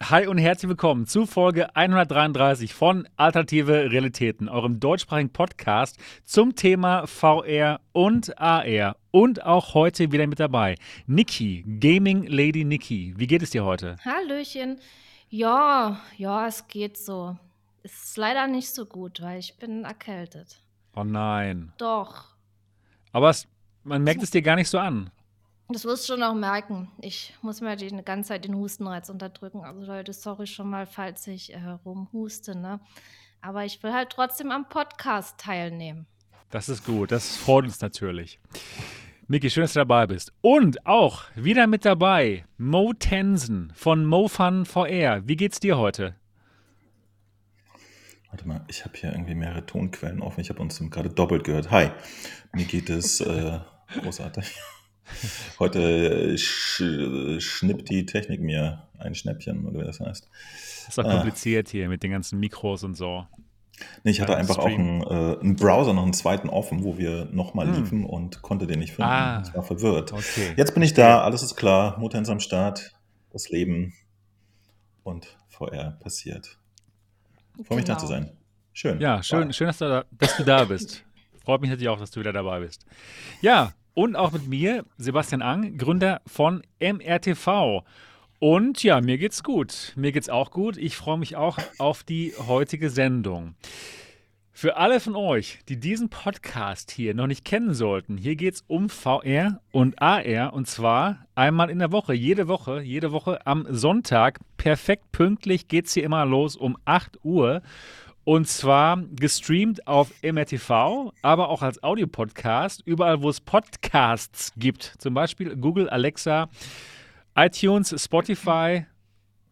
Hi und herzlich willkommen zu Folge 133 von Alternative Realitäten, eurem deutschsprachigen Podcast zum Thema VR und AR. Und auch heute wieder mit dabei Niki, Gaming Lady Niki. Wie geht es dir heute? Hallöchen. Ja, ja, es geht so. Es ist leider nicht so gut, weil ich bin erkältet. Oh nein. Doch. Aber es, man merkt es dir gar nicht so an. Das wirst du schon auch merken. Ich muss mir die ganze Zeit den Hustenreiz unterdrücken. Also Leute, sorry schon mal, falls ich äh, rumhuste, ne? Aber ich will halt trotzdem am Podcast teilnehmen. Das ist gut, das freut uns natürlich. Miki, schön, dass du dabei bist. Und auch wieder mit dabei Mo Tensen von MoFun VR. Wie geht's dir heute? Warte mal, ich habe hier irgendwie mehrere Tonquellen offen. Ich habe uns gerade doppelt gehört. Hi, mir geht es äh, großartig. Heute äh, sch schnippt die Technik mir ein Schnäppchen, oder wie das heißt. Das ist auch kompliziert ah. hier mit den ganzen Mikros und so. Nee, ich hatte ja, einfach Stream. auch einen, äh, einen, Browser, noch einen zweiten offen, wo wir nochmal hm. liefen und konnte den nicht finden. Ah. Ich war verwirrt. Okay. Jetzt bin ich da, alles ist klar, Mutterns am Start, das Leben und VR passiert. Freue genau. mich da zu genau. sein. Schön. Ja, schön, schön dass, du da, dass du da bist. Freut mich natürlich auch, dass du wieder dabei bist. Ja, und auch mit mir, Sebastian Ang, Gründer von MRTV. Und ja, mir geht's gut. Mir geht's auch gut. Ich freue mich auch auf die heutige Sendung. Für alle von euch, die diesen Podcast hier noch nicht kennen sollten, hier geht es um VR und AR und zwar einmal in der Woche, jede Woche, jede Woche am Sonntag. Perfekt pünktlich geht es hier immer los um 8 Uhr. Und zwar gestreamt auf MRTV, aber auch als Audiopodcast, überall, wo es Podcasts gibt. Zum Beispiel Google, Alexa, iTunes, Spotify.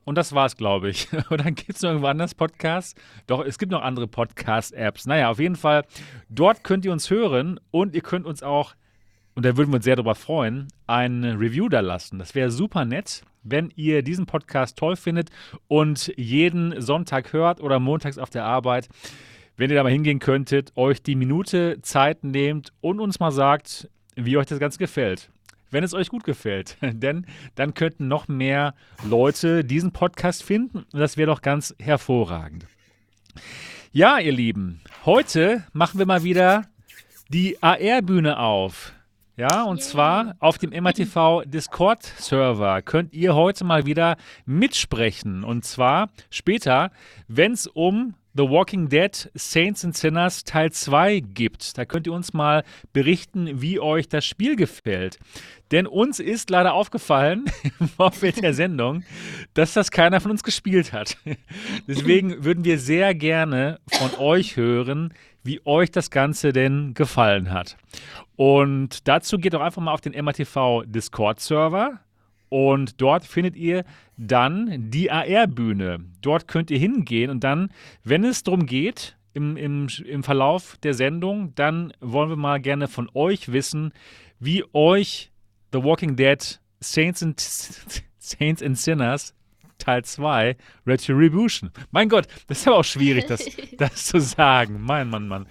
Und das war's, glaube ich. Und dann gibt es noch irgendwo anders Podcasts. Doch, es gibt noch andere Podcast-Apps. Naja, auf jeden Fall, dort könnt ihr uns hören und ihr könnt uns auch, und da würden wir uns sehr darüber freuen, ein Review da lassen. Das wäre super nett wenn ihr diesen Podcast toll findet und jeden Sonntag hört oder montags auf der Arbeit, wenn ihr da mal hingehen könntet, euch die Minute Zeit nehmt und uns mal sagt, wie euch das Ganze gefällt. Wenn es euch gut gefällt, denn dann könnten noch mehr Leute diesen Podcast finden und das wäre doch ganz hervorragend. Ja, ihr Lieben, heute machen wir mal wieder die AR-Bühne auf. Ja, und yeah. zwar auf dem MRTV Discord-Server könnt ihr heute mal wieder mitsprechen. Und zwar später, wenn es um The Walking Dead Saints and Sinners Teil 2 gibt. Da könnt ihr uns mal berichten, wie euch das Spiel gefällt. Denn uns ist leider aufgefallen im Vorfeld der Sendung, dass das keiner von uns gespielt hat. Deswegen würden wir sehr gerne von euch hören, wie euch das Ganze denn gefallen hat. Und dazu geht doch einfach mal auf den MATV Discord-Server. Und dort findet ihr dann die AR-Bühne. Dort könnt ihr hingehen und dann, wenn es darum geht, im, im, im Verlauf der Sendung, dann wollen wir mal gerne von euch wissen, wie euch The Walking Dead Saints and, Saints and Sinners Teil 2 Retribution. Mein Gott, das ist aber auch schwierig, das, das zu sagen. Mein Mann, Mann.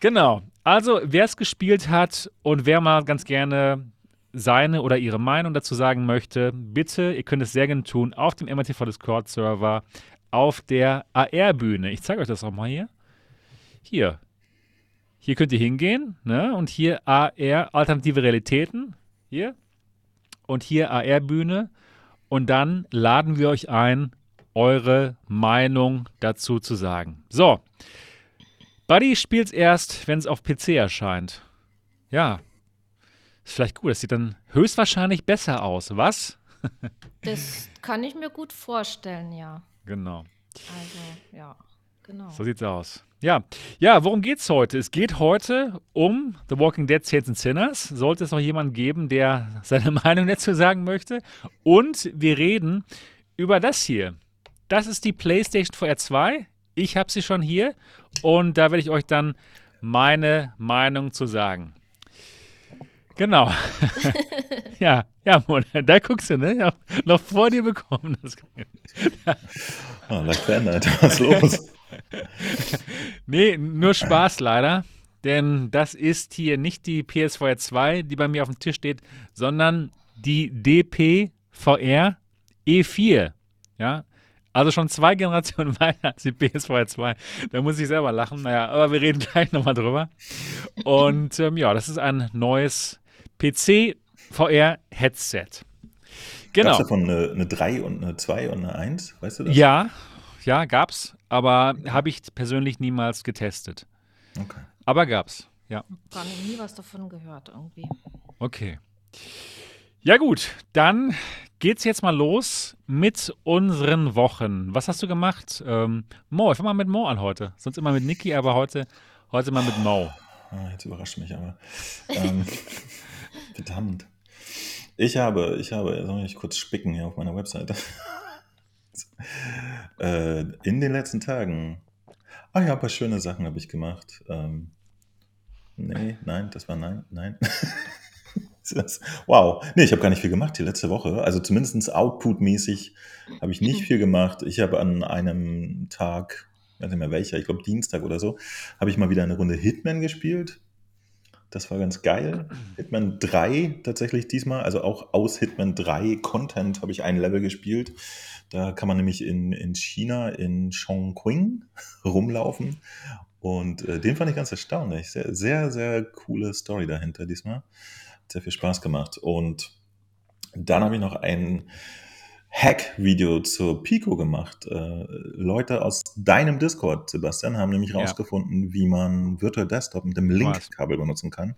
Genau. Also, wer es gespielt hat und wer mal ganz gerne seine oder ihre Meinung dazu sagen möchte, bitte, ihr könnt es sehr gerne tun, auf dem MRTV Discord Server, auf der AR-Bühne. Ich zeige euch das auch mal hier. Hier. Hier könnt ihr hingehen, ne? Und hier AR, alternative Realitäten. Hier. Und hier AR-Bühne. Und dann laden wir euch ein, eure Meinung dazu zu sagen. So. Buddy spielt es erst, wenn es auf PC erscheint. Ja. Ist vielleicht gut. Das sieht dann höchstwahrscheinlich besser aus. Was? das kann ich mir gut vorstellen, ja. Genau. Also, ja, genau. So sieht's aus. Ja, ja, worum geht's heute? Es geht heute um The Walking Dead Saints and Sinners. Sollte es noch jemanden geben, der seine Meinung dazu sagen möchte. Und wir reden über das hier. Das ist die PlayStation VR 2. Ich habe sie schon hier und da werde ich euch dann meine Meinung zu sagen. Genau. ja, ja, Mona, da guckst du, ne? Ja, noch vor dir bekommen. Das oh, leicht verändert. Was ist los? nee, nur Spaß leider. Denn das ist hier nicht die PSVR 2, die bei mir auf dem Tisch steht, sondern die DPVR E4. Ja, also schon zwei Generationen weiter als die PSVR 2. Da muss ich selber lachen. Naja, aber wir reden gleich nochmal drüber. Und ähm, ja, das ist ein neues PC-VR-Headset. Genau. Gab es davon eine, eine 3 und eine 2 und eine 1? Weißt du das? Ja, ja, gab's. Aber habe ich persönlich niemals getestet. Okay. Aber gab's, ja. Gar nie was davon gehört irgendwie. Okay. Ja gut, dann geht's jetzt mal los mit unseren Wochen. Was hast du gemacht? Ähm, Mo, ich fange mal mit Mo an heute. Sonst immer mit Niki, aber heute, heute mal mit Mo. Ah, jetzt überrascht mich aber. ähm, verdammt. Ich habe, ich habe, soll ich kurz spicken hier auf meiner Webseite. Äh, in den letzten Tagen. Ah ja, ein paar schöne Sachen habe ich gemacht. Ähm, nee, nein, das war nein, nein. wow. Nee, ich habe gar nicht viel gemacht die letzte Woche. Also zumindest output-mäßig habe ich nicht viel gemacht. Ich habe an einem Tag, ich weiß nicht mehr welcher, ich glaube Dienstag oder so, habe ich mal wieder eine Runde Hitman gespielt. Das war ganz geil. Hitman 3 tatsächlich diesmal, also auch aus Hitman 3 Content habe ich ein Level gespielt. Da kann man nämlich in, in China, in Chongqing rumlaufen. Und äh, den fand ich ganz erstaunlich. Sehr, sehr, sehr coole Story dahinter diesmal sehr viel Spaß gemacht. Und dann habe ich noch ein Hack-Video zur Pico gemacht. Äh, Leute aus deinem Discord, Sebastian, haben nämlich herausgefunden, ja. wie man Virtual Desktop mit dem Link-Kabel benutzen kann.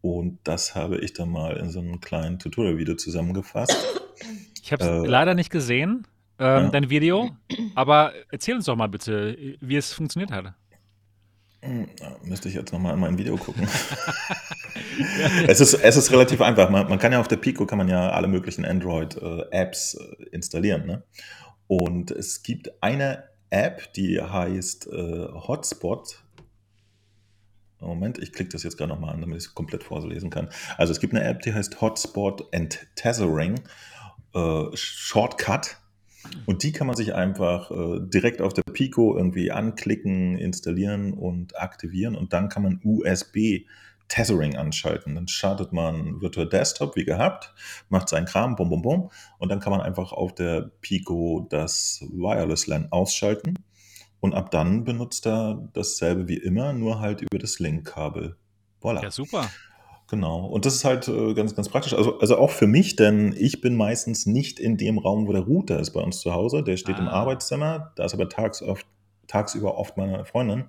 Und das habe ich dann mal in so einem kleinen Tutorial-Video zusammengefasst. Ich habe es äh, leider nicht gesehen, ähm, ja. dein Video, aber erzähl uns doch mal bitte, wie es funktioniert hat. Müsste ich jetzt nochmal in mein Video gucken. es, ist, es ist relativ einfach. Man, man, kann ja auf der Pico kann man ja alle möglichen Android-Apps äh, installieren. Ne? Und es gibt eine App, die heißt äh, Hotspot. Moment, ich klicke das jetzt gerade nochmal an, damit ich es komplett vorlesen kann. Also es gibt eine App, die heißt Hotspot and Tethering äh, Shortcut. Und die kann man sich einfach äh, direkt auf der Pico irgendwie anklicken, installieren und aktivieren. Und dann kann man USB Tethering anschalten. Dann startet man Virtual Desktop wie gehabt, macht seinen Kram, bum, bum, bum. Und dann kann man einfach auf der Pico das Wireless LAN ausschalten. Und ab dann benutzt er dasselbe wie immer, nur halt über das Link-Kabel. Voilà. Ja, super. Genau. Und das ist halt äh, ganz, ganz praktisch. Also, also auch für mich, denn ich bin meistens nicht in dem Raum, wo der Router ist bei uns zu Hause. Der steht ah. im Arbeitszimmer. Da ist aber tags oft, tagsüber oft meine Freundin.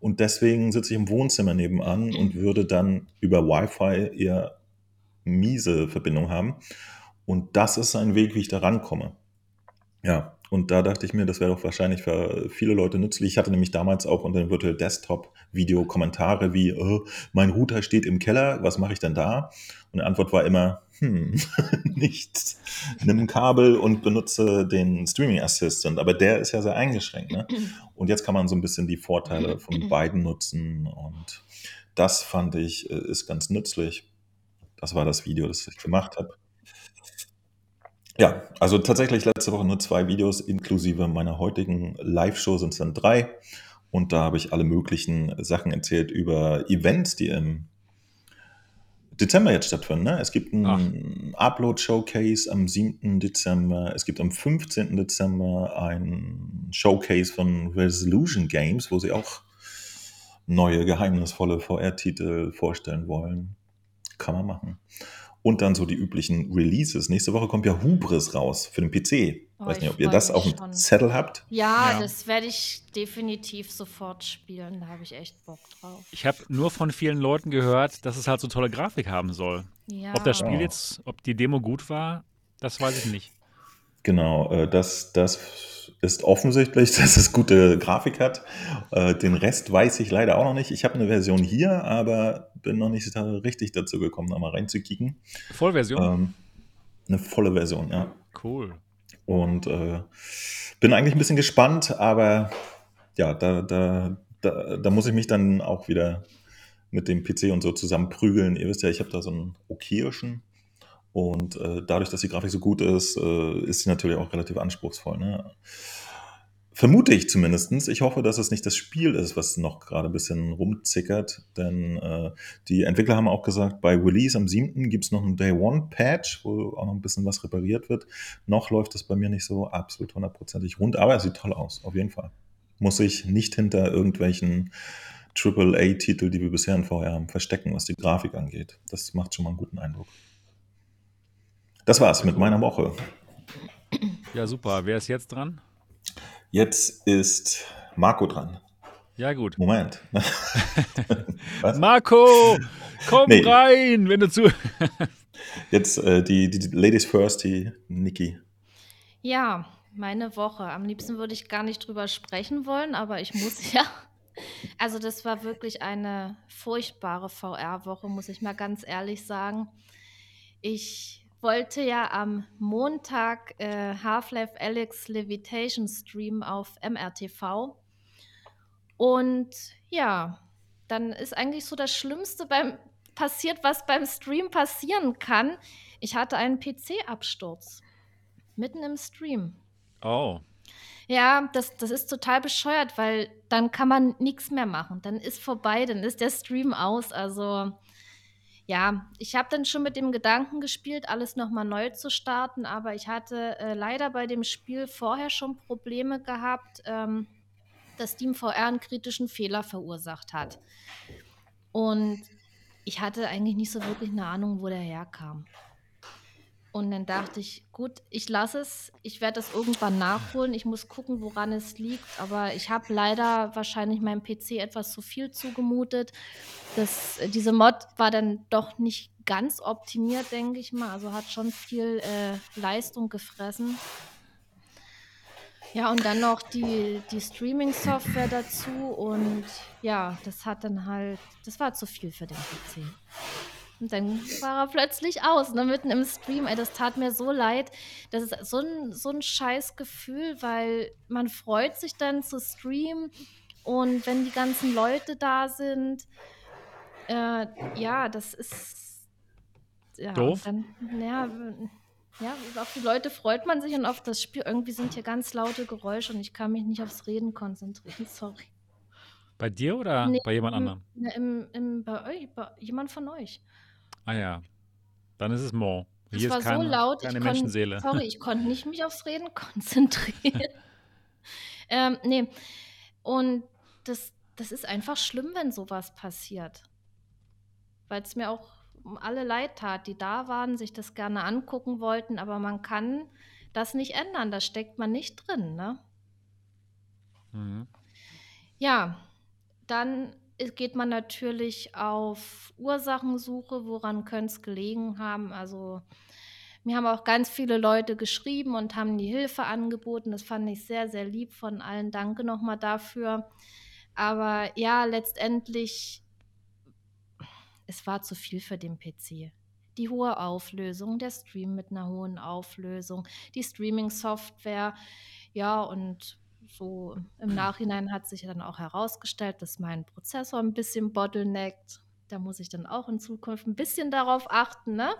Und deswegen sitze ich im Wohnzimmer nebenan und würde dann über Wi-Fi eher miese Verbindung haben. Und das ist ein Weg, wie ich da rankomme. Ja, und da dachte ich mir, das wäre doch wahrscheinlich für viele Leute nützlich. Ich hatte nämlich damals auch unter dem Virtual Desktop Video Kommentare wie, oh, mein Router steht im Keller, was mache ich denn da? Und die Antwort war immer, hm, nichts. Nimm ein Kabel und benutze den Streaming Assistant. Aber der ist ja sehr eingeschränkt. Ne? Und jetzt kann man so ein bisschen die Vorteile von beiden nutzen. Und das fand ich, äh, ist ganz nützlich. Das war das Video, das ich gemacht habe. Ja, also tatsächlich letzte Woche nur zwei Videos, inklusive meiner heutigen Live-Show sind es dann drei. Und da habe ich alle möglichen Sachen erzählt über Events, die im Dezember jetzt stattfinden. Ne? Es gibt ein Upload-Showcase am 7. Dezember. Es gibt am 15. Dezember ein Showcase von Resolution Games, wo sie auch neue, geheimnisvolle VR-Titel vorstellen wollen. Kann man machen und dann so die üblichen Releases. Nächste Woche kommt ja Hubris raus für den PC. Oh, Weiß nicht, ob ihr das auf dem Zettel habt. Ja, ja, das werde ich definitiv sofort spielen. Da habe ich echt Bock drauf. Ich habe nur von vielen Leuten gehört, dass es halt so tolle Grafik haben soll. Ja. Ob das Spiel ja. jetzt, ob die Demo gut war, das weiß ich nicht. Genau, äh, das, das ist offensichtlich, dass es gute Grafik hat. Äh, den Rest weiß ich leider auch noch nicht. Ich habe eine Version hier, aber bin noch nicht richtig dazu gekommen, da mal reinzukicken. Vollversion? Ähm, eine volle Version, ja. Cool. Und äh, bin eigentlich ein bisschen gespannt, aber ja, da, da, da, da muss ich mich dann auch wieder mit dem PC und so zusammen prügeln. Ihr wisst ja, ich habe da so einen okayischen und äh, dadurch, dass die Grafik so gut ist, äh, ist sie natürlich auch relativ anspruchsvoll. Ne? Vermute ich zumindest. Ich hoffe, dass es nicht das Spiel ist, was noch gerade ein bisschen rumzickert. Denn äh, die Entwickler haben auch gesagt, bei Release am 7. gibt es noch einen Day One Patch, wo auch noch ein bisschen was repariert wird. Noch läuft es bei mir nicht so absolut hundertprozentig rund, aber es sieht toll aus, auf jeden Fall. Muss ich nicht hinter irgendwelchen AAA-Titel, die wir bisher in VR haben, verstecken, was die Grafik angeht. Das macht schon mal einen guten Eindruck. Das war's mit meiner Woche. Ja, super. Wer ist jetzt dran? Jetzt ist Marco dran. Ja, gut. Moment. Marco, komm nee. rein, wenn du zu. Jetzt äh, die, die Ladies First, die Niki. Ja, meine Woche. Am liebsten würde ich gar nicht drüber sprechen wollen, aber ich muss ja. Also, das war wirklich eine furchtbare VR-Woche, muss ich mal ganz ehrlich sagen. Ich wollte ja am Montag äh, Half-Life Alex Levitation Stream auf MRTV. Und ja, dann ist eigentlich so das Schlimmste beim passiert, was beim Stream passieren kann. Ich hatte einen PC-Absturz. Mitten im Stream. Oh. Ja, das, das ist total bescheuert, weil dann kann man nichts mehr machen. Dann ist vorbei, dann ist der Stream aus. Also ja, ich habe dann schon mit dem Gedanken gespielt, alles nochmal neu zu starten, aber ich hatte äh, leider bei dem Spiel vorher schon Probleme gehabt, ähm, dass SteamVR einen kritischen Fehler verursacht hat. Und ich hatte eigentlich nicht so wirklich eine Ahnung, wo der herkam. Und dann dachte ich, gut, ich lasse es. Ich werde das irgendwann nachholen. Ich muss gucken, woran es liegt. Aber ich habe leider wahrscheinlich meinem PC etwas zu viel zugemutet. Das, diese Mod war dann doch nicht ganz optimiert, denke ich mal. Also hat schon viel äh, Leistung gefressen. Ja, und dann noch die, die Streaming-Software dazu. Und ja, das hat dann halt, das war zu viel für den PC. Und dann war er plötzlich aus, ne, mitten im Stream. Ey, das tat mir so leid. Das ist so ein, so ein scheiß Gefühl, weil man freut sich dann zu streamen und wenn die ganzen Leute da sind, äh, ja, das ist ja, doof. Dann, ja, ja, auf die Leute freut man sich und auf das Spiel. Irgendwie sind hier ganz laute Geräusche und ich kann mich nicht aufs Reden konzentrieren. Sorry. Bei dir oder nee, bei jemand anderem? Im, im, bei euch, bei jemand von euch. Ah ja, dann ist es Mo. Es war kein, so laut, keine ich Menschenseele. sorry, ich konnte nicht mich aufs Reden konzentrieren. ähm, nee, und das, das ist einfach schlimm, wenn sowas passiert. Weil es mir auch um alle leid tat, die da waren, sich das gerne angucken wollten, aber man kann das nicht ändern, da steckt man nicht drin, ne? Mhm. Ja, dann geht man natürlich auf Ursachensuche, woran könnte es gelegen haben. Also mir haben auch ganz viele Leute geschrieben und haben die Hilfe angeboten. Das fand ich sehr, sehr lieb von allen. Danke nochmal dafür. Aber ja, letztendlich, es war zu viel für den PC. Die hohe Auflösung, der Stream mit einer hohen Auflösung, die Streaming-Software, ja, und so im Nachhinein hat sich dann auch herausgestellt, dass mein Prozessor ein bisschen bottleneckt. Da muss ich dann auch in Zukunft ein bisschen darauf achten. Ne?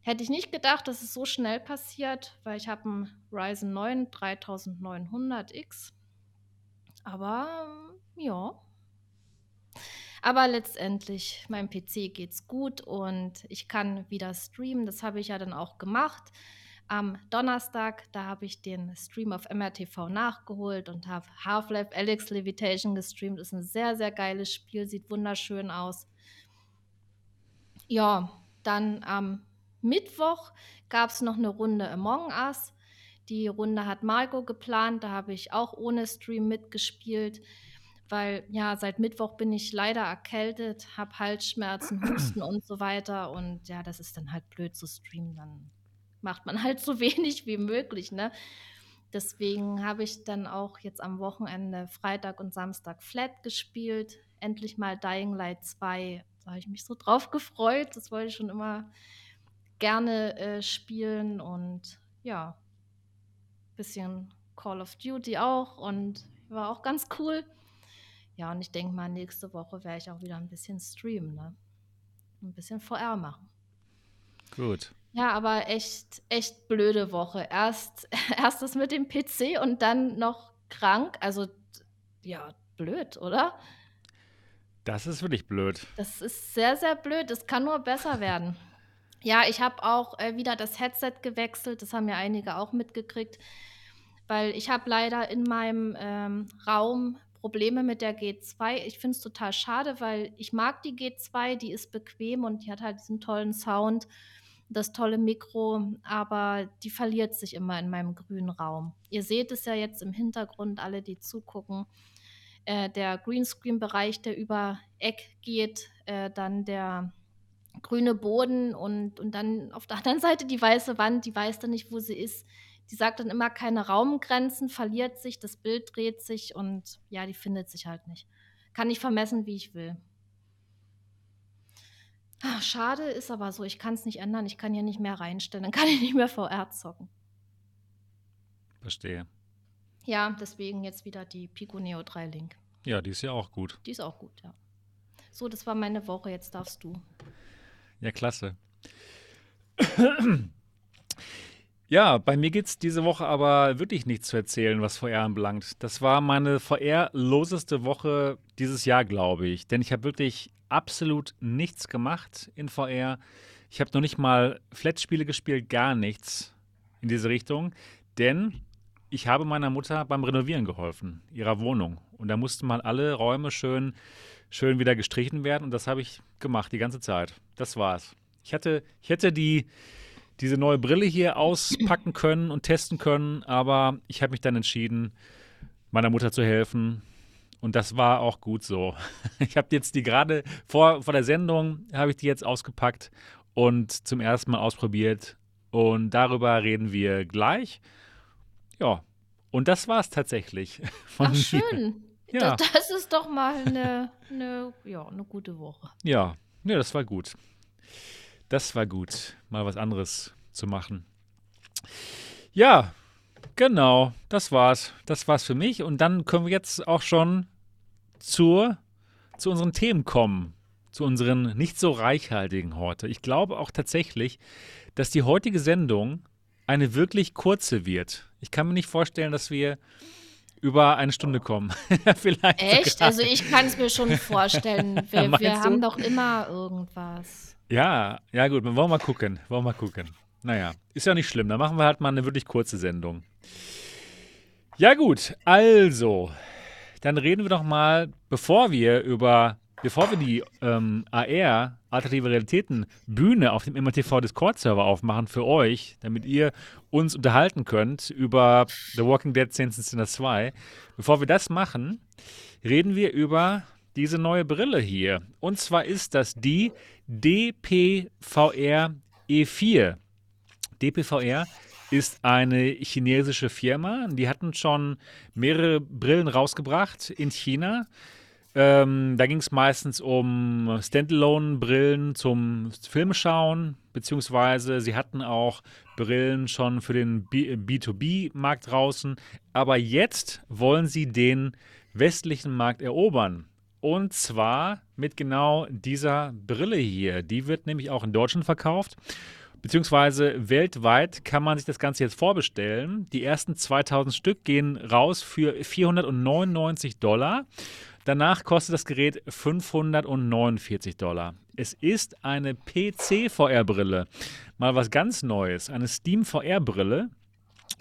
Hätte ich nicht gedacht, dass es so schnell passiert, weil ich habe einen Ryzen 9 3900X. Aber ja. Aber letztendlich, meinem PC geht's gut und ich kann wieder streamen. Das habe ich ja dann auch gemacht am Donnerstag. Da habe ich den Stream auf MRTV nachgeholt und habe Half-Life Alex Levitation gestreamt. Ist ein sehr, sehr geiles Spiel, sieht wunderschön aus. Ja, dann am Mittwoch gab es noch eine Runde Among Us. Die Runde hat Marco geplant, da habe ich auch ohne Stream mitgespielt, weil ja, seit Mittwoch bin ich leider erkältet, habe Halsschmerzen, Husten und so weiter und ja, das ist dann halt blöd zu streamen, dann macht man halt so wenig wie möglich, ne? Deswegen habe ich dann auch jetzt am Wochenende Freitag und Samstag Flat gespielt. Endlich mal Dying Light 2. Da habe ich mich so drauf gefreut. Das wollte ich schon immer gerne äh, spielen und ja, bisschen Call of Duty auch und war auch ganz cool. Ja, und ich denke mal, nächste Woche werde ich auch wieder ein bisschen streamen, ne? Ein bisschen VR machen. Gut. Ja, aber echt, echt blöde Woche. Erst, erst das mit dem PC und dann noch krank. Also, ja, blöd, oder? Das ist wirklich blöd. Das ist sehr, sehr blöd. Es kann nur besser werden. Ja, ich habe auch äh, wieder das Headset gewechselt. Das haben ja einige auch mitgekriegt, weil ich habe leider in meinem ähm, Raum Probleme mit der G2. Ich finde es total schade, weil ich mag die G2, die ist bequem und die hat halt diesen tollen Sound, das tolle Mikro, aber die verliert sich immer in meinem grünen Raum. Ihr seht es ja jetzt im Hintergrund, alle, die zugucken. Äh, der Greenscreen-Bereich, der über Eck geht, äh, dann der grüne Boden und, und dann auf der anderen Seite die weiße Wand, die weiß dann nicht, wo sie ist. Die sagt dann immer keine Raumgrenzen, verliert sich, das Bild dreht sich und ja, die findet sich halt nicht. Kann ich vermessen, wie ich will. Ach, schade ist aber so, ich kann es nicht ändern, ich kann hier nicht mehr reinstellen, dann kann ich nicht mehr VR zocken. Verstehe. Ja, deswegen jetzt wieder die Pico Neo 3 Link. Ja, die ist ja auch gut. Die ist auch gut, ja. So, das war meine Woche, jetzt darfst du. Ja, klasse. Ja, bei mir gibt es diese Woche aber wirklich nichts zu erzählen, was VR anbelangt. Das war meine VR-loseste Woche dieses Jahr, glaube ich. Denn ich habe wirklich absolut nichts gemacht in VR. Ich habe noch nicht mal Flat-Spiele gespielt, gar nichts in diese Richtung. Denn ich habe meiner Mutter beim Renovieren geholfen, ihrer Wohnung. Und da mussten mal alle Räume schön, schön wieder gestrichen werden. Und das habe ich gemacht die ganze Zeit. Das war's. Ich hatte, ich hätte die diese neue Brille hier auspacken können und testen können, aber ich habe mich dann entschieden, meiner Mutter zu helfen. Und das war auch gut so. Ich habe jetzt die gerade vor, vor der Sendung, habe ich die jetzt ausgepackt und zum ersten Mal ausprobiert. Und darüber reden wir gleich. Ja, und das war es tatsächlich. Ach, schön. Ja. Das, das, ist doch mal eine, eine, ja, eine gute Woche. Ja, ja, das war gut. Das war gut, mal was anderes zu machen. Ja, genau, das war's. Das war's für mich. Und dann können wir jetzt auch schon zur, zu unseren Themen kommen. Zu unseren nicht so reichhaltigen heute. Ich glaube auch tatsächlich, dass die heutige Sendung eine wirklich kurze wird. Ich kann mir nicht vorstellen, dass wir über eine Stunde kommen. Vielleicht Echt? Sogar. Also ich kann es mir schon vorstellen. Wir, wir haben doch immer irgendwas. Ja, ja gut, wollen wir mal gucken. Wollen wir mal gucken. Naja, ist ja nicht schlimm. Dann machen wir halt mal eine wirklich kurze Sendung. Ja gut, also, dann reden wir doch mal, bevor wir über, bevor wir die ähm, AR, Alternative Realitäten, Bühne auf dem MRTV Discord-Server aufmachen für euch, damit ihr uns unterhalten könnt über The Walking Dead Saints Sinner 2. Bevor wir das machen, reden wir über diese neue Brille hier. Und zwar ist das die DPVR E4. DPVR ist eine chinesische Firma. Die hatten schon mehrere Brillen rausgebracht in China. Ähm, da ging es meistens um Standalone-Brillen zum Filmschauen, beziehungsweise sie hatten auch Brillen schon für den B2B-Markt draußen. Aber jetzt wollen sie den westlichen Markt erobern. Und zwar mit genau dieser Brille hier. Die wird nämlich auch in Deutschland verkauft. Beziehungsweise weltweit kann man sich das Ganze jetzt vorbestellen. Die ersten 2000 Stück gehen raus für 499 Dollar. Danach kostet das Gerät 549 Dollar. Es ist eine PC-VR-Brille. Mal was ganz Neues. Eine Steam-VR-Brille.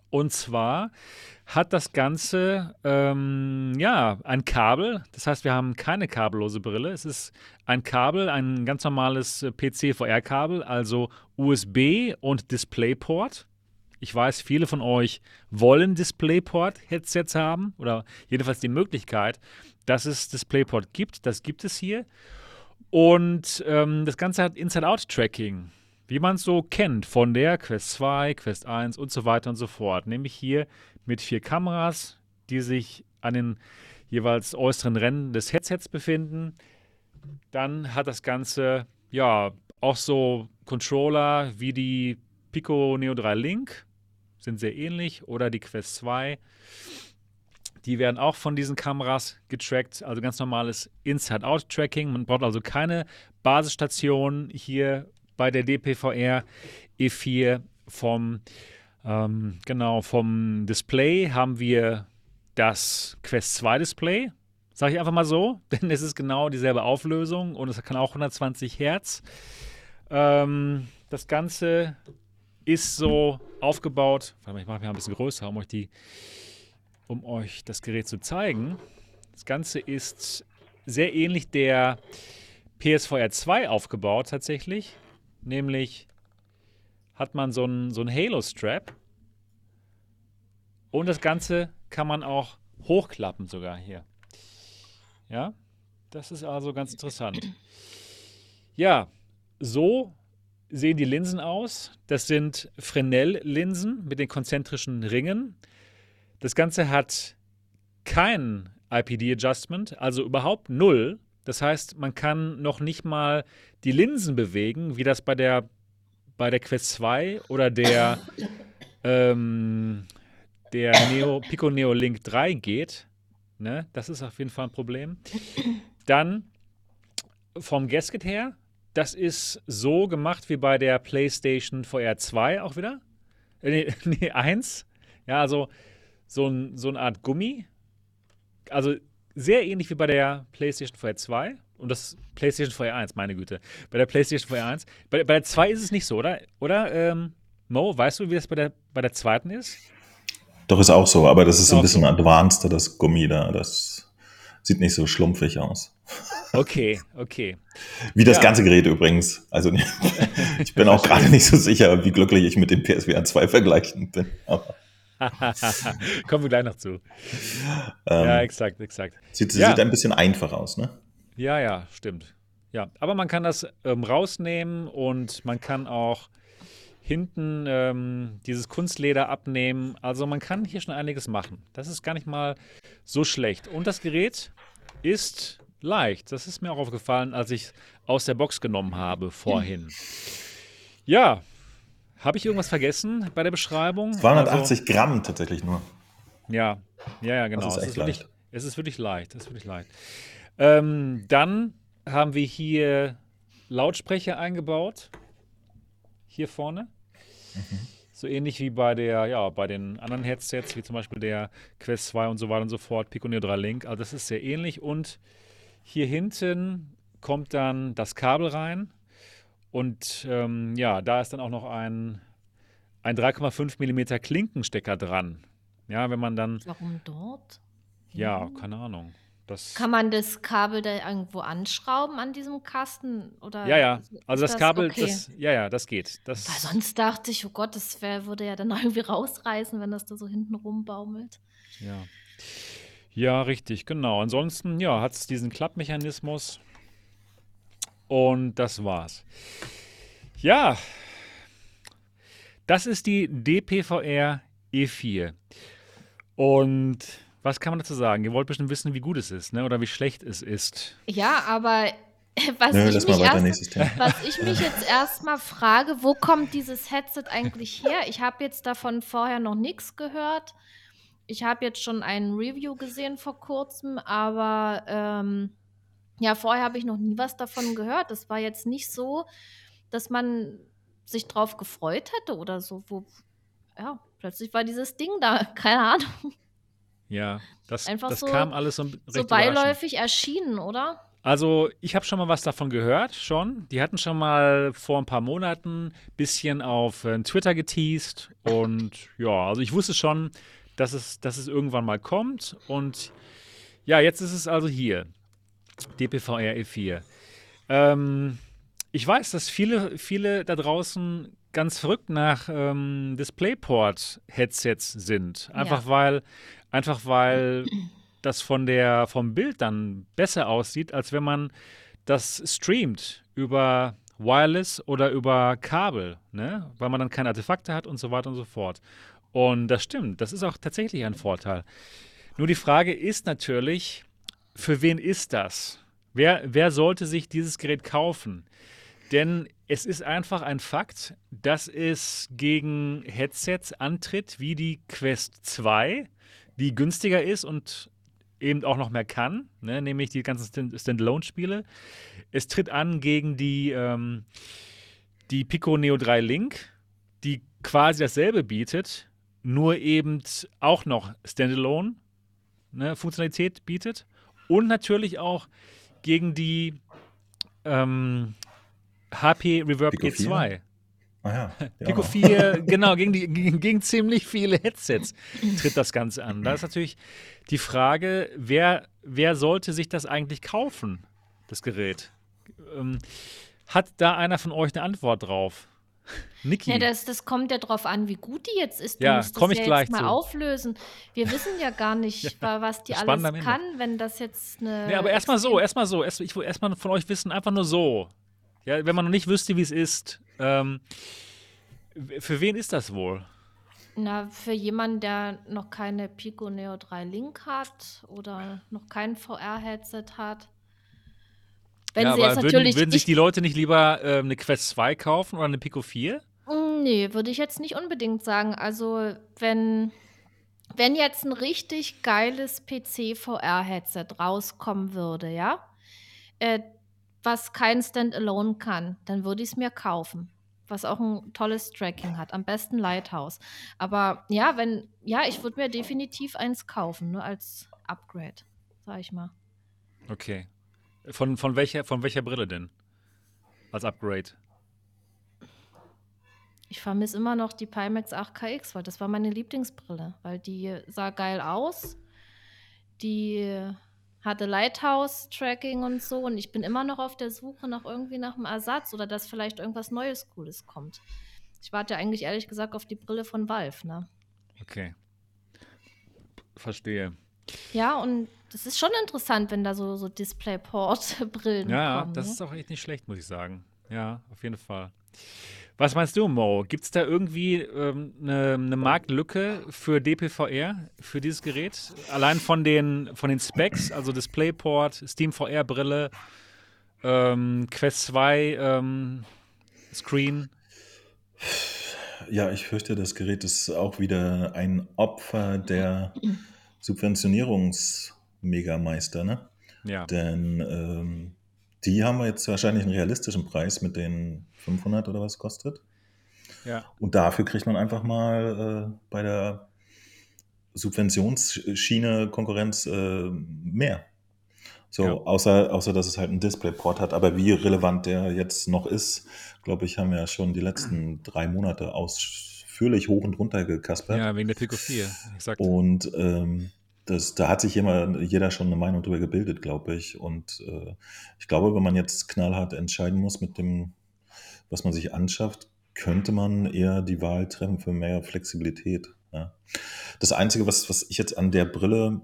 Und zwar hat das Ganze ähm, ja ein Kabel. Das heißt, wir haben keine kabellose Brille. Es ist ein Kabel, ein ganz normales äh, PC-VR-Kabel, also USB und DisplayPort. Ich weiß, viele von euch wollen DisplayPort-Headsets haben oder jedenfalls die Möglichkeit, dass es DisplayPort gibt. Das gibt es hier. Und ähm, das Ganze hat Inside-Out-Tracking wie man es so kennt von der Quest 2, Quest 1 und so weiter und so fort. Nämlich hier mit vier Kameras, die sich an den jeweils äußeren Rändern des Headsets befinden. Dann hat das Ganze ja auch so Controller wie die Pico Neo 3 Link, sind sehr ähnlich, oder die Quest 2. Die werden auch von diesen Kameras getrackt, also ganz normales Inside-Out-Tracking. Man braucht also keine Basisstation hier bei der DPVR E4 vom ähm, genau, vom Display haben wir das Quest 2 Display, sage ich einfach mal so, denn es ist genau dieselbe Auflösung und es kann auch 120 Hertz. Ähm, das Ganze ist so aufgebaut, ich mache mir ein bisschen größer, um euch, die, um euch das Gerät zu zeigen. Das Ganze ist sehr ähnlich der PSVR 2 aufgebaut tatsächlich. Nämlich hat man so einen so Halo-Strap. Und das Ganze kann man auch hochklappen sogar hier. Ja, das ist also ganz interessant. Ja, so sehen die Linsen aus. Das sind Fresnel-Linsen mit den konzentrischen Ringen. Das Ganze hat kein IPD-Adjustment, also überhaupt null. Das heißt, man kann noch nicht mal die Linsen bewegen, wie das bei der, bei der Quest 2 oder der, ähm, der Neo, Pico Neo Link 3 geht. Ne? Das ist auf jeden Fall ein Problem. Dann vom Gasket her, das ist so gemacht wie bei der PlayStation VR 2 auch wieder. Äh, nee, nee, 1. Ja, also so, ein, so eine Art Gummi. Also sehr ähnlich wie bei der PlayStation VR 2 und das PlayStation VR 1, meine Güte. Bei der PlayStation VR 1. Bei, bei der 2 ist es nicht so, oder? Oder, ähm, Mo, weißt du, wie das bei der, bei der zweiten ist? Doch, ist auch so, aber das ist, ist ein bisschen so. advanced, das Gummi da. Das sieht nicht so schlumpfig aus. Okay, okay. Wie das ja. ganze Gerät übrigens. Also ich bin auch gerade nicht so sicher, wie glücklich ich mit dem PSVR 2 vergleichen bin. Kommen wir gleich noch zu. Ähm, ja, exakt, exakt. Sieht, ja. sieht ein bisschen einfach aus, ne? Ja, ja, stimmt. Ja, aber man kann das ähm, rausnehmen und man kann auch hinten ähm, dieses Kunstleder abnehmen. Also man kann hier schon einiges machen. Das ist gar nicht mal so schlecht. Und das Gerät ist leicht. Das ist mir auch aufgefallen, als ich aus der Box genommen habe vorhin. Ja, habe ich irgendwas vergessen bei der Beschreibung? 280 also, Gramm tatsächlich nur. Ja, ja, ja, genau. Ist es, ist. Wirklich, es ist wirklich leicht. Es ist wirklich leicht. Ähm, dann haben wir hier Lautsprecher eingebaut. Hier vorne. Mhm. So ähnlich wie bei der, ja, bei den anderen Headsets, wie zum Beispiel der Quest 2 und so weiter und so fort, Pico Neo 3 Link. Also das ist sehr ähnlich. Und hier hinten kommt dann das Kabel rein. Und ähm, ja, da ist dann auch noch ein, ein 3,5 mm Klinkenstecker dran. Ja, wenn man dann. Warum dort? Ja, keine Ahnung. Das Kann man das Kabel da irgendwo anschrauben an diesem Kasten? Oder ja, ja. Also das, das, Kabel, okay? das, ja, ja, das geht. Das Weil sonst dachte ich, oh Gott, das wär, würde ja dann irgendwie rausreißen, wenn das da so hinten rumbaumelt. Ja. Ja, richtig, genau. Ansonsten, ja, hat es diesen Klappmechanismus. Und das war's. Ja, das ist die DPVR E4. Und was kann man dazu sagen? Ihr wollt bestimmt wissen, wie gut es ist, ne? oder wie schlecht es ist. Ja, aber was, Nö, ich, mich erst, was ich mich jetzt erstmal frage, wo kommt dieses Headset eigentlich her? Ich habe jetzt davon vorher noch nichts gehört. Ich habe jetzt schon ein Review gesehen vor kurzem, aber ähm, ja, vorher habe ich noch nie was davon gehört. Das war jetzt nicht so, dass man sich drauf gefreut hätte oder so. Wo, ja, plötzlich war dieses Ding da, keine Ahnung. Ja, das, Einfach das so, kam alles so, so beiläufig erschienen, oder? Also, ich habe schon mal was davon gehört, schon. Die hatten schon mal vor ein paar Monaten ein bisschen auf äh, Twitter geteased. Und ja, also ich wusste schon, dass es, dass es irgendwann mal kommt. Und ja, jetzt ist es also hier. DPVR E4. Ähm, ich weiß, dass viele, viele da draußen ganz verrückt nach ähm, DisplayPort-Headsets sind. Einfach ja. weil, einfach weil das von der, vom Bild dann besser aussieht, als wenn man das streamt über Wireless oder über Kabel, ne? weil man dann keine Artefakte hat und so weiter und so fort. Und das stimmt, das ist auch tatsächlich ein Vorteil. Nur die Frage ist natürlich, für wen ist das? Wer, wer sollte sich dieses Gerät kaufen? Denn es ist einfach ein Fakt, dass es gegen Headsets antritt wie die Quest 2, die günstiger ist und eben auch noch mehr kann, ne, nämlich die ganzen Standalone-Spiele. Es tritt an gegen die, ähm, die Pico Neo 3 Link, die quasi dasselbe bietet, nur eben auch noch Standalone ne, Funktionalität bietet und natürlich auch gegen die ähm, HP Reverb Pico G2. 4? Ah ja, Pico 4, genau, gegen, die, gegen, ziemlich viele Headsets tritt das Ganze an. Da ist natürlich die Frage, wer, wer sollte sich das eigentlich kaufen, das Gerät? Ähm, hat da einer von euch eine Antwort drauf? Niki. Ja, das, das kommt ja drauf an, wie gut die jetzt ist. Du ja, musst das ich ja gleich jetzt mal zu. auflösen. Wir wissen ja gar nicht, ja, was die alles kann, wenn das jetzt eine. Nee, aber erstmal so, erstmal so. Erst, ich will erstmal von euch wissen, einfach nur so. Ja, wenn man noch nicht wüsste, wie es ist. Ähm, für wen ist das wohl? Na, für jemanden, der noch keine Pico Neo 3 Link hat oder noch kein VR-Headset hat. Wenn ja, sie aber jetzt würden, natürlich würden sich die Leute nicht lieber äh, eine Quest 2 kaufen oder eine Pico 4? Mm, nee, würde ich jetzt nicht unbedingt sagen. Also, wenn, wenn jetzt ein richtig geiles PC-VR-Headset rauskommen würde, ja, äh, was kein Standalone kann, dann würde ich es mir kaufen. Was auch ein tolles Tracking hat. Am besten Lighthouse. Aber ja, wenn, ja, ich würde mir definitiv eins kaufen, nur als Upgrade, sag ich mal. Okay. Von, von, welcher, von welcher Brille denn? Als Upgrade? Ich vermisse immer noch die Pimax 8KX, weil das war meine Lieblingsbrille, weil die sah geil aus. Die hatte Lighthouse-Tracking und so und ich bin immer noch auf der Suche nach irgendwie nach einem Ersatz oder dass vielleicht irgendwas Neues, Cooles kommt. Ich warte ja eigentlich ehrlich gesagt auf die Brille von Valve, ne? Okay. Verstehe. Ja, und das ist schon interessant, wenn da so, so Displayport-Brillen ja, kommen. Ja, das ne? ist auch echt nicht schlecht, muss ich sagen. Ja, auf jeden Fall. Was meinst du, Mo? Gibt es da irgendwie ähm, eine, eine Marktlücke für DPVR, für dieses Gerät? Allein von den, von den Specs, also DisplayPort, Steam VR-Brille, ähm, Quest 2 ähm, Screen? Ja, ich fürchte, das Gerät ist auch wieder ein Opfer der Subventionierungsmegameister, ne? Ja. Denn ähm, die haben wir jetzt wahrscheinlich einen realistischen Preis mit den 500 oder was kostet. Ja. Und dafür kriegt man einfach mal äh, bei der Subventionsschiene Konkurrenz äh, mehr. So, ja. außer, außer dass es halt einen Displayport hat. Aber wie relevant der jetzt noch ist, glaube ich, haben wir ja schon die letzten drei Monate ausführlich hoch und runter gekaspert. Ja, wegen der Pico 4, exakt. Und ähm, das, da hat sich immer, jeder schon eine Meinung darüber gebildet, glaube ich. Und äh, ich glaube, wenn man jetzt knallhart entscheiden muss mit dem, was man sich anschafft, könnte man eher die Wahl treffen für mehr Flexibilität. Ja. Das Einzige, was, was ich jetzt an der Brille,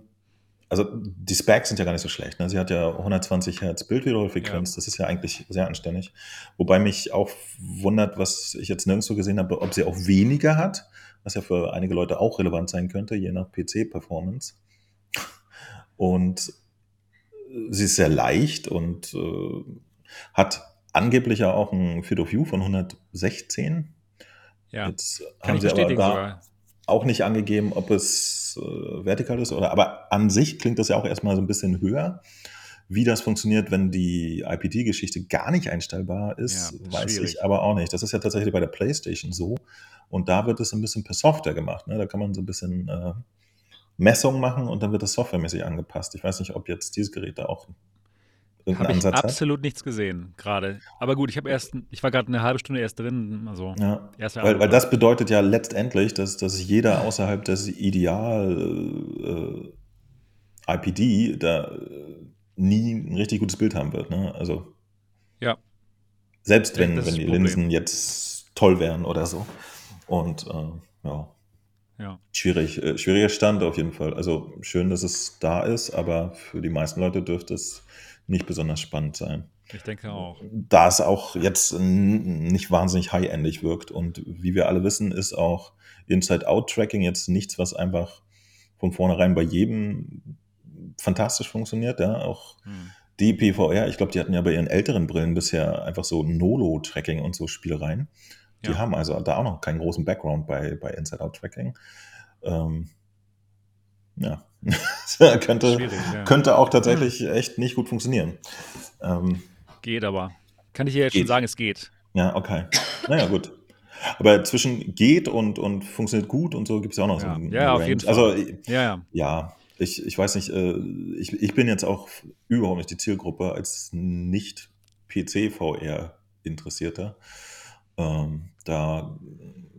also die Specs sind ja gar nicht so schlecht. Ne? Sie hat ja 120 Hertz Bildwiederholfrequenz, ja. das ist ja eigentlich sehr anständig. Wobei mich auch wundert, was ich jetzt nirgendwo gesehen habe, ob sie auch weniger hat, was ja für einige Leute auch relevant sein könnte, je nach PC-Performance. Und sie ist sehr leicht und äh, hat angeblich ja auch ein Field of View von 116. Ja, Jetzt haben sie aber da sogar. auch nicht angegeben, ob es äh, vertikal ist oder, aber an sich klingt das ja auch erstmal so ein bisschen höher. Wie das funktioniert, wenn die IPT-Geschichte gar nicht einstellbar ist, ja, weiß schwierig. ich aber auch nicht. Das ist ja tatsächlich bei der PlayStation so. Und da wird es ein bisschen per Software gemacht. Ne? Da kann man so ein bisschen äh, Messungen machen und dann wird das softwaremäßig angepasst. Ich weiß nicht, ob jetzt dieses Gerät da auch irgendeinen hab Ansatz hat. absolut nichts gesehen gerade. Aber gut, ich habe erst, ich war gerade eine halbe Stunde erst drin. Also ja, weil, weil das bedeutet ja letztendlich, dass, dass jeder außerhalb des Ideal äh, IPD da äh, nie ein richtig gutes Bild haben wird. Ne? Also ja. Selbst wenn, wenn die Linsen jetzt toll wären oder so. Und äh, ja. Ja. Schwierig, äh, schwieriger Stand auf jeden Fall. Also schön, dass es da ist, aber für die meisten Leute dürfte es nicht besonders spannend sein. Ich denke auch. Da es auch jetzt nicht wahnsinnig high-endig wirkt. Und wie wir alle wissen, ist auch Inside-Out-Tracking jetzt nichts, was einfach von vornherein bei jedem fantastisch funktioniert. Ja, auch hm. die PVR, ich glaube, die hatten ja bei ihren älteren Brillen bisher einfach so Nolo-Tracking und so Spielereien. Die ja. haben also da auch noch keinen großen Background bei, bei Inside-Out-Tracking. Ähm, ja, könnte, ja. könnte auch tatsächlich echt nicht gut funktionieren. Ähm, geht aber. Kann ich dir jetzt geht. schon sagen, es geht. Ja, okay. Naja, gut. Aber zwischen geht und, und funktioniert gut und so gibt es ja auch noch ja. so ein Ja, Range. auf jeden Fall. Also, ja, ja. ja. ich, ich weiß nicht, äh, ich, ich bin jetzt auch überhaupt nicht die Zielgruppe als nicht PC-VR-Interessierter. Ähm, da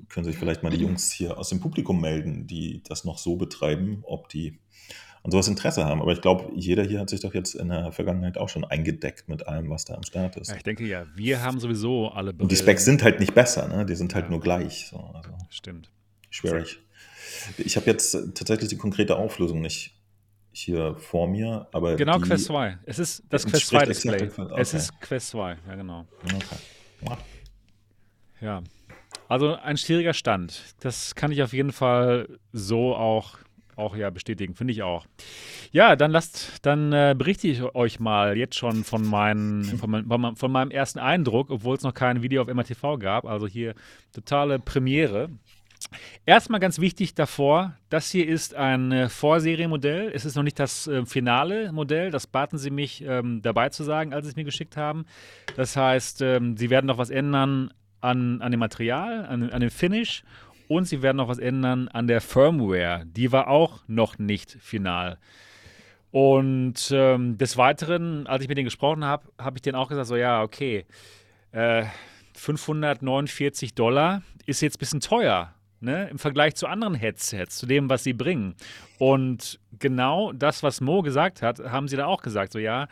können sich vielleicht mal die Jungs hier aus dem Publikum melden, die das noch so betreiben, ob die an sowas Interesse haben. Aber ich glaube, jeder hier hat sich doch jetzt in der Vergangenheit auch schon eingedeckt mit allem, was da am Start ist. Ja, ich denke ja, wir haben sowieso alle. Und die Specs sind halt nicht besser, ne? die sind halt ja. nur gleich. So, also Stimmt. Schwierig. Ich habe jetzt tatsächlich die konkrete Auflösung nicht hier vor mir, aber. Genau, Quest 2. Es ist das Quest 2 Display. Okay. Es ist Quest 2, ja, genau. Okay. Ja. Ja. Also ein schwieriger Stand. Das kann ich auf jeden Fall so auch auch ja bestätigen, finde ich auch. Ja, dann lasst, dann äh, berichte ich euch mal jetzt schon von, meinen, von, mein, von meinem ersten Eindruck, obwohl es noch kein Video auf MRTV gab. Also hier totale Premiere. Erstmal ganz wichtig davor, das hier ist ein äh, Vorserienmodell. Es ist noch nicht das äh, finale Modell. Das baten sie mich ähm, dabei zu sagen, als sie es mir geschickt haben. Das heißt, ähm, sie werden noch was ändern an, an dem Material, an, an dem Finish und sie werden noch was ändern an der Firmware. Die war auch noch nicht final. Und ähm, des Weiteren, als ich mit denen gesprochen habe, habe ich denen auch gesagt, so ja, okay, äh, 549 Dollar ist jetzt ein bisschen teuer. Ne, im Vergleich zu anderen Headsets, zu dem, was sie bringen. Und genau das, was Mo gesagt hat, haben sie da auch gesagt. So, ja,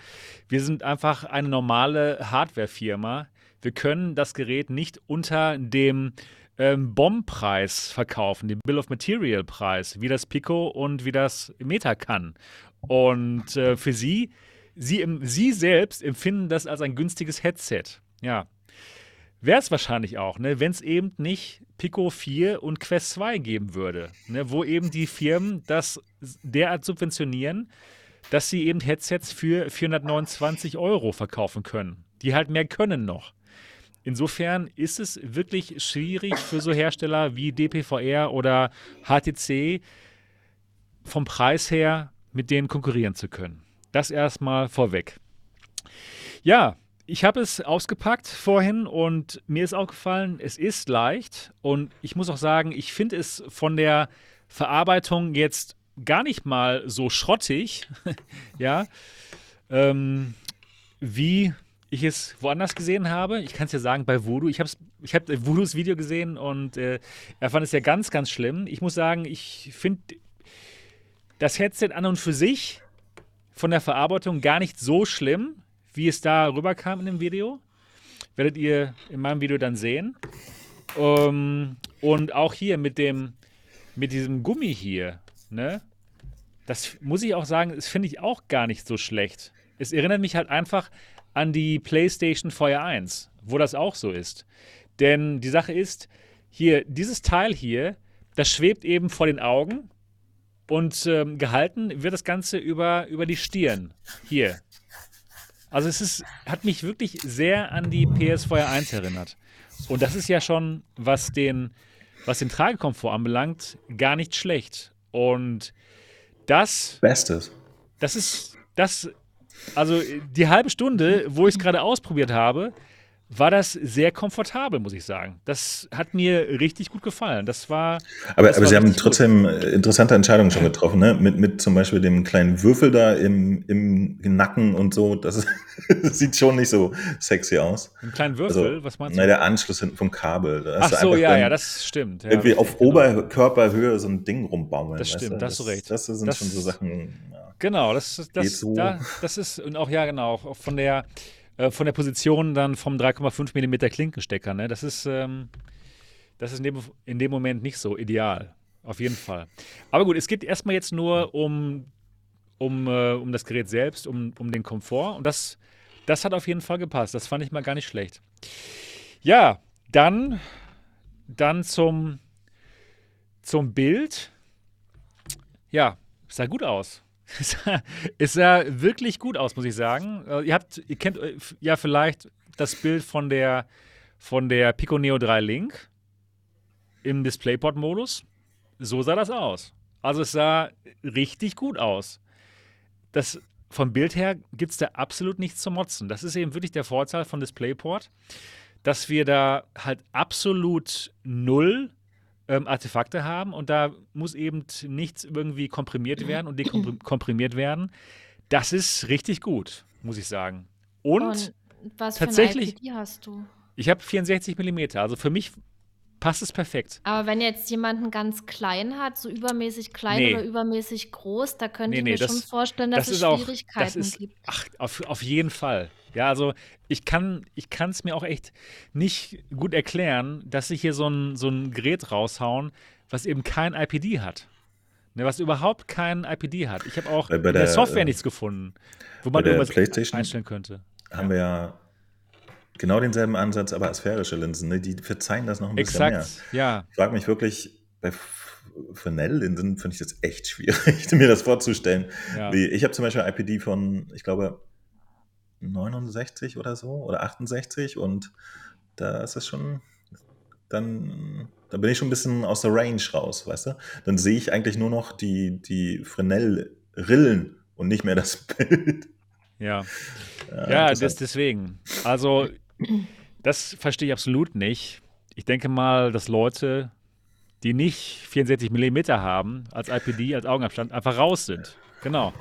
wir sind einfach eine normale Hardware-Firma. Wir können das Gerät nicht unter dem ähm, BOM-Preis verkaufen, den Bill of Material-Preis, wie das Pico und wie das Meta kann. Und äh, für sie, sie, sie selbst empfinden das als ein günstiges Headset. Ja. Wäre es wahrscheinlich auch, ne, wenn es eben nicht Pico 4 und Quest 2 geben würde, ne, wo eben die Firmen das derart subventionieren, dass sie eben Headsets für 429 Euro verkaufen können. Die halt mehr können noch. Insofern ist es wirklich schwierig für so Hersteller wie DPVR oder HTC vom Preis her mit denen konkurrieren zu können. Das erstmal vorweg. Ja, ich habe es ausgepackt vorhin und mir ist aufgefallen, es ist leicht und ich muss auch sagen, ich finde es von der Verarbeitung jetzt gar nicht mal so schrottig, ja, ähm, wie ich es woanders gesehen habe. Ich kann es ja sagen, bei Voodoo. Ich habe ich hab Voodoos Video gesehen und äh, er fand es ja ganz, ganz schlimm. Ich muss sagen, ich finde das Headset an und für sich von der Verarbeitung gar nicht so schlimm, wie es da rüberkam in dem Video. Werdet ihr in meinem Video dann sehen. Um, ähm, und auch hier mit dem, mit diesem Gummi hier, ne? Das muss ich auch sagen, das finde ich auch gar nicht so schlecht. Es erinnert mich halt einfach an die PlayStation Feuer 1, wo das auch so ist. Denn die Sache ist, hier, dieses Teil hier, das schwebt eben vor den Augen und ähm, gehalten wird das Ganze über, über die Stirn. Hier. Also es ist, hat mich wirklich sehr an die PS Feuer 1 erinnert. Und das ist ja schon, was den, was den Tragekomfort anbelangt, gar nicht schlecht. Und das. Bestes. Das ist, das also die halbe Stunde, wo ich es gerade ausprobiert habe, war das sehr komfortabel, muss ich sagen. Das hat mir richtig gut gefallen. Das war. Aber, das aber war Sie haben trotzdem gut. interessante Entscheidungen schon getroffen, ne? Mit, mit zum Beispiel dem kleinen Würfel da im, im Nacken und so. Das, das sieht schon nicht so sexy aus. Ein kleinen Würfel? Also, Was meinst du? Nein, der Anschluss hinten vom Kabel. Ach so, ja, ja, das stimmt. Ja, irgendwie auf genau. Oberkörperhöhe so ein Ding rumbaumeln. Das stimmt, das hast du recht. Das, das sind das, schon so Sachen. Ja. Genau, das, das, so. da, das ist, und auch, ja, genau, auch von der äh, von der Position dann vom 3,5 mm Klinkenstecker. Ne? Das ist, ähm, das ist in dem, in dem Moment nicht so ideal. Auf jeden Fall. Aber gut, es geht erstmal jetzt nur um, um, äh, um das Gerät selbst, um, um den Komfort. Und das, das hat auf jeden Fall gepasst. Das fand ich mal gar nicht schlecht. Ja, dann, dann zum, zum Bild. Ja, sah gut aus. Es sah wirklich gut aus, muss ich sagen. Äh, ihr habt, ihr kennt äh, ja vielleicht das Bild von der, von der Pico Neo 3 Link im DisplayPort-Modus. So sah das aus. Also es sah richtig gut aus. Das, vom Bild her gibt es da absolut nichts zu motzen. Das ist eben wirklich der Vorteil von DisplayPort, dass wir da halt absolut null ähm, Artefakte haben und da muss eben nichts irgendwie komprimiert werden und dekomprimiert werden. Das ist richtig gut, muss ich sagen. Und, und was tatsächlich, für eine IPD hast du? Ich habe 64 mm. Also für mich passt es perfekt. Aber wenn jetzt jemanden ganz klein hat, so übermäßig klein nee. oder übermäßig groß, da könnte nee, ich mir das, schon vorstellen, dass das es Schwierigkeiten auch, ist, gibt. Ach, auf, auf jeden Fall. Ja, also ich kann es mir auch echt nicht gut erklären, dass sie hier so ein, so ein Gerät raushauen, was eben kein IPD hat. Ne, was überhaupt kein IPD hat. Ich habe auch bei, bei in der, der Software äh, nichts gefunden, wo man irgendwas einstellen könnte. Haben ja. wir ja genau denselben Ansatz, aber asphärische Linsen, ne? die verzeihen das noch ein bisschen Exakt, mehr. ja. Ich frage mich wirklich, bei Fresnel-Linsen finde ich das echt schwierig, mir das vorzustellen. Ja. Ich habe zum Beispiel IPD von, ich glaube, 69 oder so oder 68 und da ist es schon, dann, da bin ich schon ein bisschen aus der Range raus, weißt du? Dann sehe ich eigentlich nur noch die, die Fresnel-Rillen und nicht mehr das Bild. Ja, ja, ja das, deswegen. Also das verstehe ich absolut nicht. Ich denke mal, dass Leute, die nicht 64 mm haben, als IPD, als Augenabstand, einfach raus sind. Genau.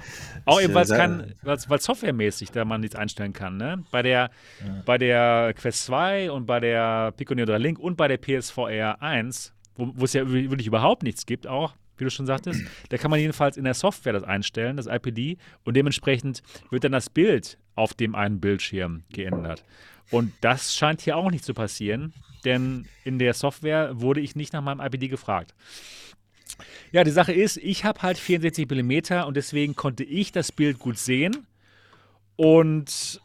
Auch eben, weil es weil softwaremäßig da man nichts einstellen kann. Ne? Bei, der, ja. bei der Quest 2 und bei der Pico Neo 3 Link und bei der PSVR 1, wo es ja wirklich überhaupt nichts gibt, auch, wie du schon sagtest, da kann man jedenfalls in der Software das einstellen, das IPD, und dementsprechend wird dann das Bild auf dem einen Bildschirm geändert. Und das scheint hier auch nicht zu passieren, denn in der Software wurde ich nicht nach meinem IPD gefragt. Ja, die Sache ist, ich habe halt 64 mm und deswegen konnte ich das Bild gut sehen. Und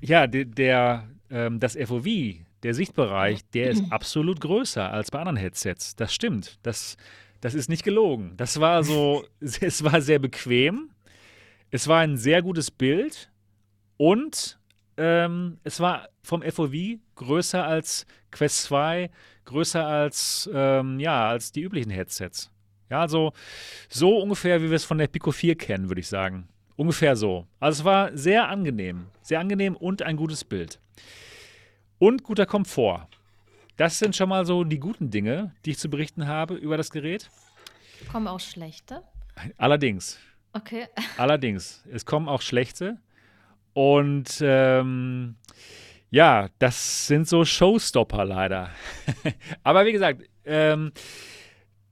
ja, der, der ähm, das FOV, der Sichtbereich, der ist absolut größer als bei anderen Headsets. Das stimmt. Das, das ist nicht gelogen. Das war so, es war sehr bequem. Es war ein sehr gutes Bild und ähm, es war vom FOV größer als Quest 2, größer als, ähm, ja, als die üblichen Headsets. Ja, also so ungefähr, wie wir es von der Pico 4 kennen, würde ich sagen. Ungefähr so. Also es war sehr angenehm. Sehr angenehm und ein gutes Bild. Und guter Komfort. Das sind schon mal so die guten Dinge, die ich zu berichten habe über das Gerät. Kommen auch schlechte? Allerdings. Okay. Allerdings. Es kommen auch schlechte. Und ähm, ja, das sind so Showstopper leider. Aber wie gesagt, ähm,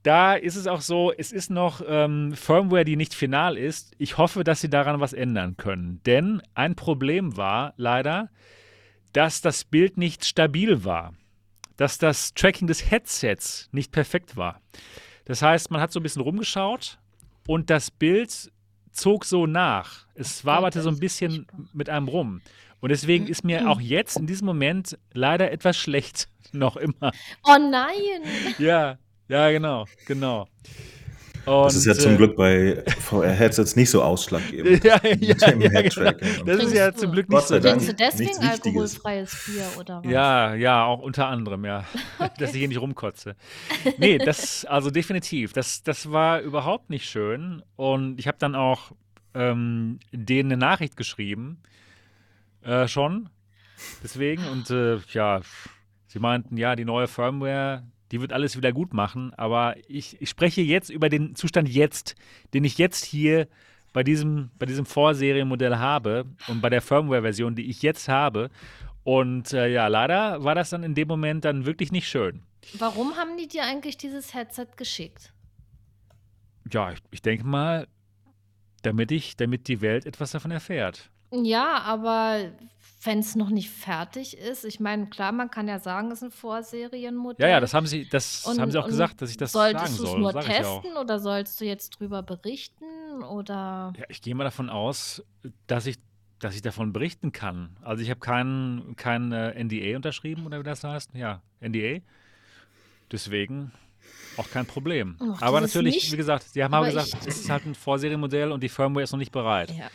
da ist es auch so, es ist noch ähm, Firmware, die nicht final ist. Ich hoffe, dass sie daran was ändern können. Denn ein Problem war leider, dass das Bild nicht stabil war. Dass das Tracking des Headsets nicht perfekt war. Das heißt, man hat so ein bisschen rumgeschaut und das Bild zog so nach. Es waberte so ein bisschen mit einem rum. Und deswegen ist mir auch jetzt in diesem Moment leider etwas schlecht. Noch immer. Oh nein! Ja, ja, genau, genau. Und, das ist ja zum Glück bei VR-Headsets nicht so ausschlaggebend. ja, ja, ja, ja genau. Das ist ja zum Glück nicht so. Trinkst du deswegen alkoholfreies Bier oder was? Ja, ja, auch unter anderem, ja. Okay. Dass ich hier nicht rumkotze. Nee, das, also definitiv. Das, das war überhaupt nicht schön. Und ich habe dann auch ähm, denen eine Nachricht geschrieben. Äh, schon. Deswegen. Und äh, ja, sie meinten, ja, die neue Firmware, die wird alles wieder gut machen. Aber ich, ich spreche jetzt über den Zustand jetzt, den ich jetzt hier bei diesem, bei diesem Vorserienmodell habe und bei der Firmware-Version, die ich jetzt habe. Und äh, ja, leider war das dann in dem Moment dann wirklich nicht schön. Warum haben die dir eigentlich dieses Headset geschickt? Ja, ich, ich denke mal, damit ich, damit die Welt etwas davon erfährt. Ja, aber wenn es noch nicht fertig ist, ich meine, klar, man kann ja sagen, es ist ein Vorserienmodell. Ja, ja, das haben sie, das und, haben sie auch gesagt, dass ich das sagen soll. Solltest du es nur testen oder sollst du jetzt drüber berichten oder? Ja, ich gehe mal davon aus, dass ich, dass ich davon berichten kann. Also ich habe keinen kein, äh, NDA unterschrieben oder wie das heißt. Ja, NDA. Deswegen auch kein Problem. Och, aber natürlich, wie gesagt, sie haben aber gesagt, ich, es ist halt ein Vorserienmodell und die Firmware ist noch nicht bereit. Ja.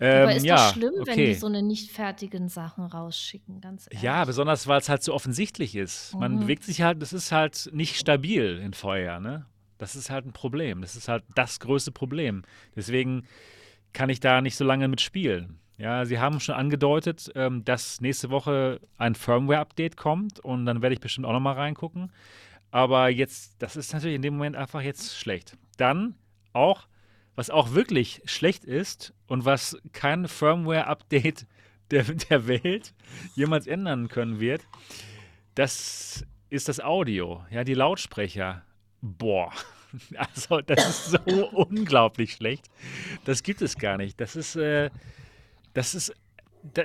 Ähm, Aber ist ja, doch schlimm, okay. wenn die so eine nicht fertigen Sachen rausschicken, ganz ehrlich. Ja, besonders weil es halt so offensichtlich ist. Man mhm. bewegt sich halt, das ist halt nicht stabil in Feuer, ne? Das ist halt ein Problem. Das ist halt das größte Problem. Deswegen kann ich da nicht so lange mit spielen. Ja, sie haben schon angedeutet, ähm, dass nächste Woche ein Firmware-Update kommt und dann werde ich bestimmt auch nochmal reingucken. Aber jetzt, das ist natürlich in dem Moment einfach jetzt schlecht. Dann auch, was auch wirklich schlecht ist und was kein Firmware-Update der, der Welt jemals ändern können wird, das ist das Audio, ja, die Lautsprecher. Boah, also das ist so unglaublich schlecht. Das gibt es gar nicht. Das ist, äh, das ist, da,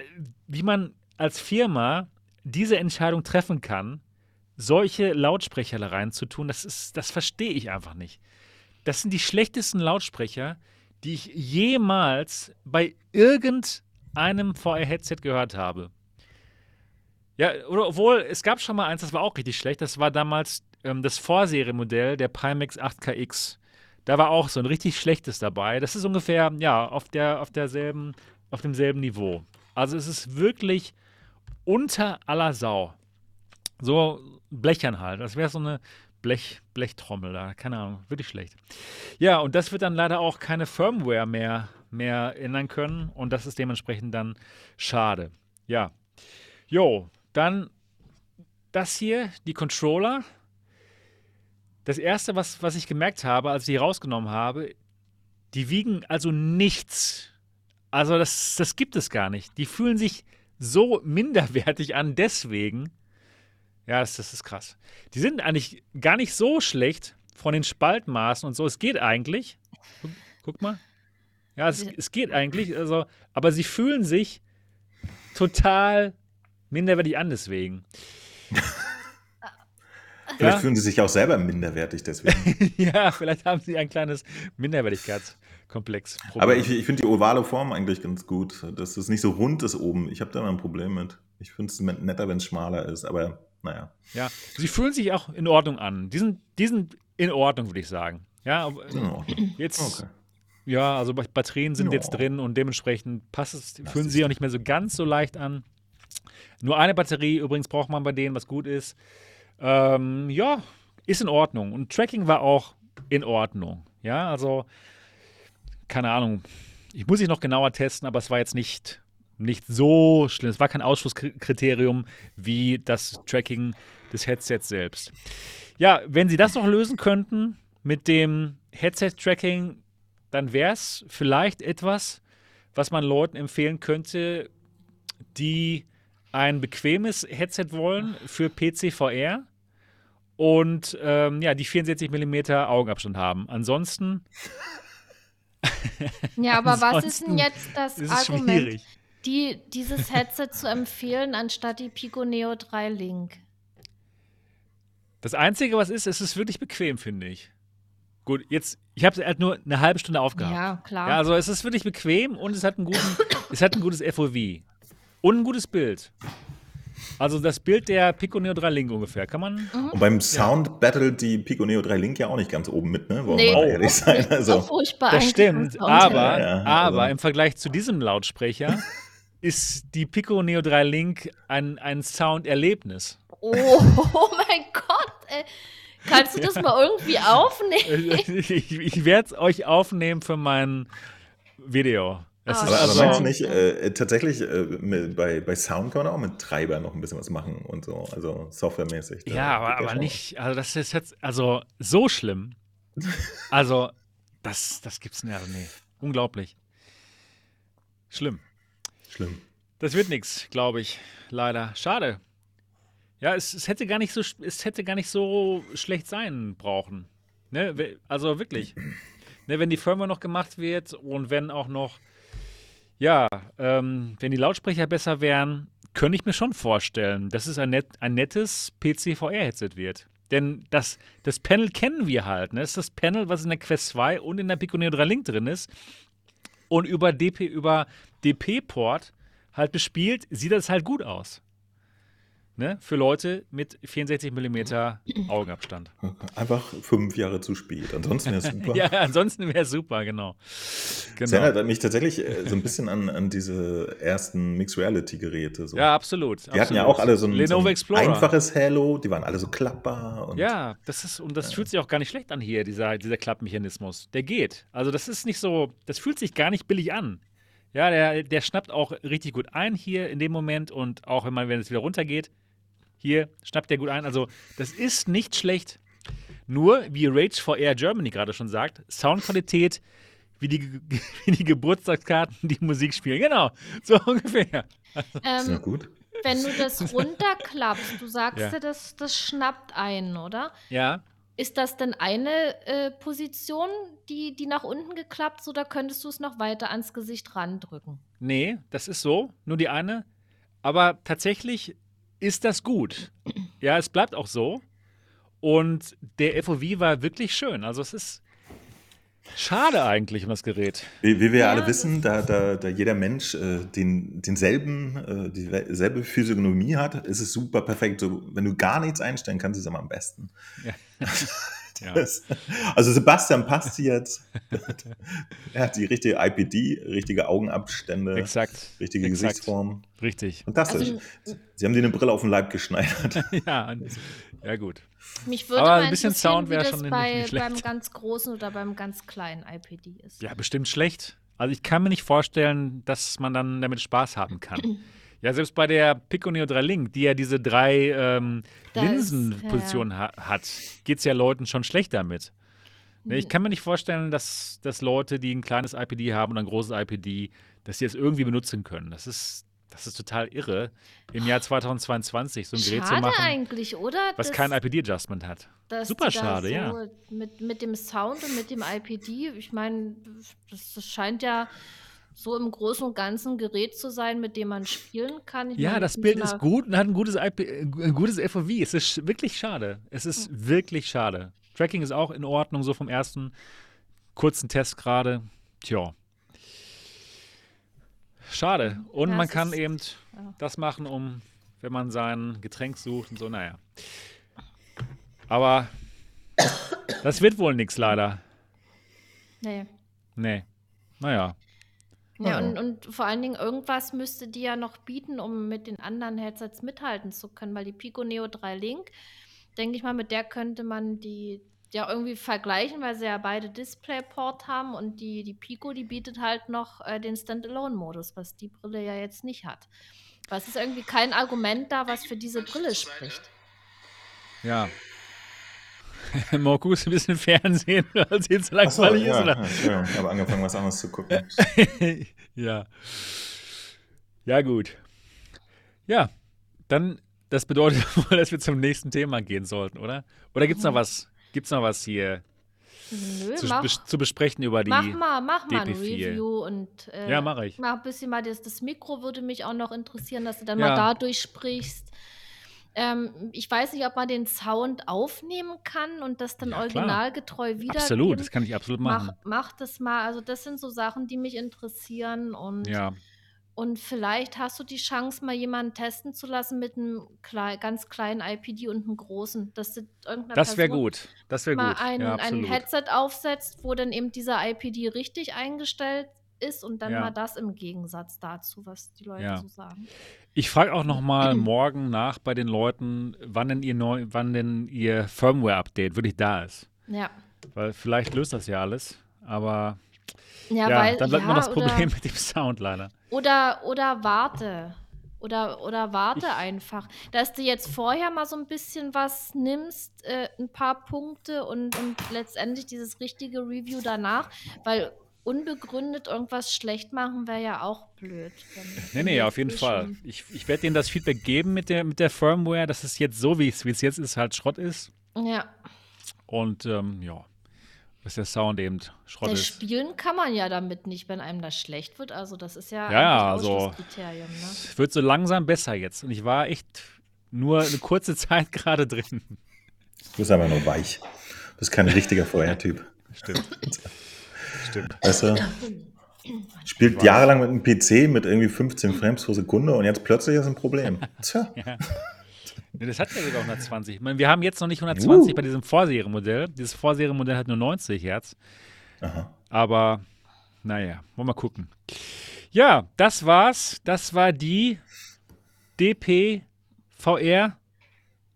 wie man als Firma diese Entscheidung treffen kann, solche Lautsprecher da reinzutun, das ist, das verstehe ich einfach nicht. Das sind die schlechtesten Lautsprecher, die ich jemals bei irgendeinem VR-Headset gehört habe. Ja, oder obwohl, es gab schon mal eins, das war auch richtig schlecht. Das war damals ähm, das Vorserienmodell der Pimax 8KX. Da war auch so ein richtig schlechtes dabei. Das ist ungefähr, ja, auf, der, auf, derselben, auf demselben Niveau. Also es ist wirklich unter aller Sau. So blechern halt. Das wäre so eine Blech, Blechtrommel da. Keine Ahnung, wirklich schlecht. Ja, und das wird dann leider auch keine Firmware mehr, mehr ändern können. Und das ist dementsprechend dann schade. Ja. Jo, dann das hier, die Controller. Das erste, was, was ich gemerkt habe, als ich die rausgenommen habe, die wiegen also nichts. Also das, das gibt es gar nicht. Die fühlen sich so minderwertig an, deswegen. Ja, das, das ist krass. Die sind eigentlich gar nicht so schlecht von den Spaltmaßen und so. Es geht eigentlich. Guck, guck mal. Ja, es, es geht eigentlich. Also, aber sie fühlen sich total minderwertig an deswegen. Vielleicht ja? fühlen sie sich auch selber minderwertig deswegen. ja, vielleicht haben sie ein kleines Minderwertigkeitskomplex. Aber ich, ich finde die ovale Form eigentlich ganz gut, dass es nicht so rund ist oben. Ich habe da mal ein Problem mit. Ich finde es netter, wenn es schmaler ist, aber naja. Ja, sie fühlen sich auch in Ordnung an. Die sind, die sind in Ordnung, würde ich sagen. Ja, jetzt. Okay. Ja, also Batterien sind no. jetzt drin und dementsprechend passt es, fühlen sie auch nicht mehr so ganz so leicht an. Nur eine Batterie übrigens braucht man bei denen, was gut ist. Ähm, ja, ist in Ordnung. Und Tracking war auch in Ordnung. Ja, also, keine Ahnung. Ich muss ich noch genauer testen, aber es war jetzt nicht, nicht so schlimm. Es war kein Ausschlusskriterium wie das Tracking des Headsets selbst. Ja, wenn Sie das noch lösen könnten mit dem Headset-Tracking, dann wäre es vielleicht etwas, was man Leuten empfehlen könnte, die ein bequemes Headset wollen für PC VR und ähm, ja, die 64 mm Augenabstand haben. Ansonsten. ja, aber was ist denn jetzt das Argument, die, dieses Headset zu empfehlen, anstatt die Pico Neo 3 Link? Das Einzige, was ist, es ist wirklich bequem, finde ich. Gut, jetzt, ich habe es halt nur eine halbe Stunde aufgehabt. Ja, klar. Ja, also es ist wirklich bequem und es hat, einen guten, es hat ein gutes FOV. Und ein gutes Bild. Also das Bild der Pico Neo 3 Link ungefähr, kann man. Mhm. Und beim Sound ja. battle die Pico Neo 3 Link ja auch nicht ganz oben mit, ne? Wollen nee. wir mal ehrlich sein. Also. furchtbar das stimmt, aber, ja, aber also. im Vergleich zu diesem Lautsprecher ist die Pico Neo 3 Link ein, ein Sounderlebnis. Oh, oh mein Gott, ey. Kannst du das mal irgendwie aufnehmen? ich, ich werde es euch aufnehmen für mein Video. Das oh, aber, aber meinst du nicht, äh, tatsächlich äh, mit, bei, bei Sound kann man auch mit Treiber noch ein bisschen was machen und so, also softwaremäßig. Ja, aber, aber nicht, also das ist jetzt, also so schlimm. also, das, das gibt's nicht, also nee, unglaublich. Schlimm. Schlimm. Das wird nichts, glaube ich, leider. Schade. Ja, es, es, hätte gar nicht so, es hätte gar nicht so schlecht sein brauchen. Ne? Also wirklich. ne, wenn die Firma noch gemacht wird und wenn auch noch ja, ähm, wenn die Lautsprecher besser wären, könnte ich mir schon vorstellen, dass es ein, net, ein nettes PC-VR-Headset wird. Denn das, das Panel kennen wir halt. Ne? Das ist das Panel, was in der Quest 2 und in der Pico Neo 3 Link drin ist. Und über DP, über DP-Port halt bespielt, sieht das halt gut aus. Ne? Für Leute mit 64 mm Augenabstand. Einfach fünf Jahre zu spät. Ansonsten wäre es super. ja, ansonsten wäre es super, genau. genau. Das erinnert mich tatsächlich äh, so ein bisschen an, an diese ersten Mixed Reality-Geräte. So. Ja, absolut. Die absolut. hatten ja auch alle so ein, so ein einfaches Halo, die waren alle so klappbar. Und, ja, das ist, und das ja. fühlt sich auch gar nicht schlecht an hier, dieser, dieser Klappmechanismus. Der geht. Also, das ist nicht so, das fühlt sich gar nicht billig an. Ja, der, der schnappt auch richtig gut ein hier in dem Moment und auch wenn man, wenn es wieder runtergeht, hier, schnappt der gut ein. Also, das ist nicht schlecht. Nur, wie Rage for Air Germany gerade schon sagt, Soundqualität wie die, wie die Geburtstagskarten, die Musik spielen. Genau, so ungefähr. Also, ähm, ist gut. Wenn du das runterklappst, du sagst ja, das, das schnappt ein, oder? Ja. Ist das denn eine äh, Position, die, die nach unten geklappt ist, oder könntest du es noch weiter ans Gesicht randrücken? Nee, das ist so, nur die eine. Aber tatsächlich ist das gut. Ja, es bleibt auch so. Und der FOV war wirklich schön. Also es ist Schade eigentlich um das Gerät. Wie, wie wir ja, alle wissen, da, da, da jeder Mensch äh, den, denselben, äh, dieselbe Physiognomie hat, ist es super perfekt. So, wenn du gar nichts einstellen kannst, ist es immer am besten. Ja. Das, also Sebastian passt jetzt. er hat die richtige IPD, richtige Augenabstände, Exakt. richtige Exakt. Gesichtsform. Richtig. Fantastisch. Also, Sie haben dir eine Brille auf den Leib geschneidert. ja, ja gut. Mich würde Aber ein bisschen Sound wäre schon bei, nicht schlecht. beim ganz großen oder beim ganz kleinen IPD ist. Ja, bestimmt schlecht. Also ich kann mir nicht vorstellen, dass man dann damit Spaß haben kann. ja, selbst bei der Pico Neo 3 Link, die ja diese drei ähm, Linsenpositionen ja. ha hat, geht es ja Leuten schon schlecht damit. Ne, ich kann mir nicht vorstellen, dass, dass Leute, die ein kleines IPD haben und ein großes IPD, dass sie es irgendwie benutzen können. Das ist, das ist total irre, im Jahr 2022 so ein Gerät schade zu machen, eigentlich, oder? was kein IPD-Adjustment hat. Super schade, so ja. Mit, mit dem Sound und mit dem IPD, ich meine, das, das, scheint ja so im Großen und Ganzen Gerät zu sein, mit dem man spielen kann. Ich ja, meine, das Bild ist gut und hat ein gutes, IP, ein gutes FOV. Es ist wirklich schade. Es ist mhm. wirklich schade. Tracking ist auch in Ordnung, so vom ersten kurzen Test gerade. Tja. Schade. Und ja, man kann ist, eben ja. das machen, um, wenn man sein Getränk sucht und so, naja. Aber das wird wohl nichts leider. Nee. Nee. Naja. Ja, und, und vor allen Dingen irgendwas müsste die ja noch bieten, um mit den anderen Headsets mithalten zu können, weil die Pico Neo 3 Link, denke ich mal, mit der könnte man die ja irgendwie vergleichen, weil sie ja beide DisplayPort haben und die, die Pico, die bietet halt noch äh, den Standalone-Modus, was die Brille ja jetzt nicht hat. Was ist irgendwie kein Argument da, was für diese Brille spricht. Ja. Morku ist ein bisschen Fernsehen, als jetzt so langweilig so, ja, ist. Oder? Ja, ich habe angefangen, was anderes zu gucken. ja. Ja, gut. Ja, dann, das bedeutet wohl, dass wir zum nächsten Thema gehen sollten, oder? Oder gibt es noch mhm. was Gibt es noch was hier Nö, zu, mach, bes zu, besprechen über die Mach mal, mach mal ein Review und äh, ja, mache ich. Mach ein bisschen mal das, das Mikro würde mich auch noch interessieren, dass du dann ja. mal dadurch sprichst. Ähm, ich weiß nicht, ob man den Sound aufnehmen kann und das dann ja, originalgetreu wieder. Absolut, das kann ich absolut machen. Mach, mach, das mal. Also das sind so Sachen, die mich interessieren und ja. Und vielleicht hast du die Chance, mal jemanden testen zu lassen mit einem klei ganz kleinen IPD und einem großen. Dass das wäre gut. Das wäre gut. Ein, ja, ein Headset aufsetzt, wo dann eben dieser IPD richtig eingestellt ist und dann ja. mal das im Gegensatz dazu, was die Leute ja. so sagen. Ich frage auch noch mal morgen nach bei den Leuten, wann denn ihr neu, wann denn ihr Firmware-Update wirklich da ist. Ja. Weil vielleicht löst das ja alles, aber ja, ja weil, dann bleibt ja, nur das Problem mit dem Sound leider. Oder, oder warte. Oder, oder warte ich, einfach. Dass du jetzt vorher mal so ein bisschen was nimmst, äh, ein paar Punkte und, und letztendlich dieses richtige Review danach, weil unbegründet irgendwas schlecht machen wäre ja auch blöd. nee, nee, auf jeden Fall. Ich, ich werde denen das Feedback geben mit der, mit der Firmware, dass es jetzt so, wie es jetzt ist, halt Schrott ist. Ja. Und ähm, ja, dass der Sound eben Schrott ist. Spielen kann man ja damit nicht, wenn einem das schlecht wird. Also das ist ja, ja, ja also Kriterium. Ne? Es wird so langsam besser jetzt. Und ich war echt nur eine kurze Zeit gerade drin. Du bist aber nur weich. Du bist kein richtiger VR-Typ. Stimmt. Stimmt. Weißt du, spielt jahrelang mit einem PC mit irgendwie 15 Frames pro Sekunde und jetzt plötzlich ist ein Problem. Tja. Ja. Das hat ja sogar 120. Ich meine, wir haben jetzt noch nicht 120 uh. bei diesem Vorserienmodell. Dieses Vorserienmodell hat nur 90 Hertz. Aha. Aber naja, wollen wir mal gucken. Ja, das war's. Das war die DP-VR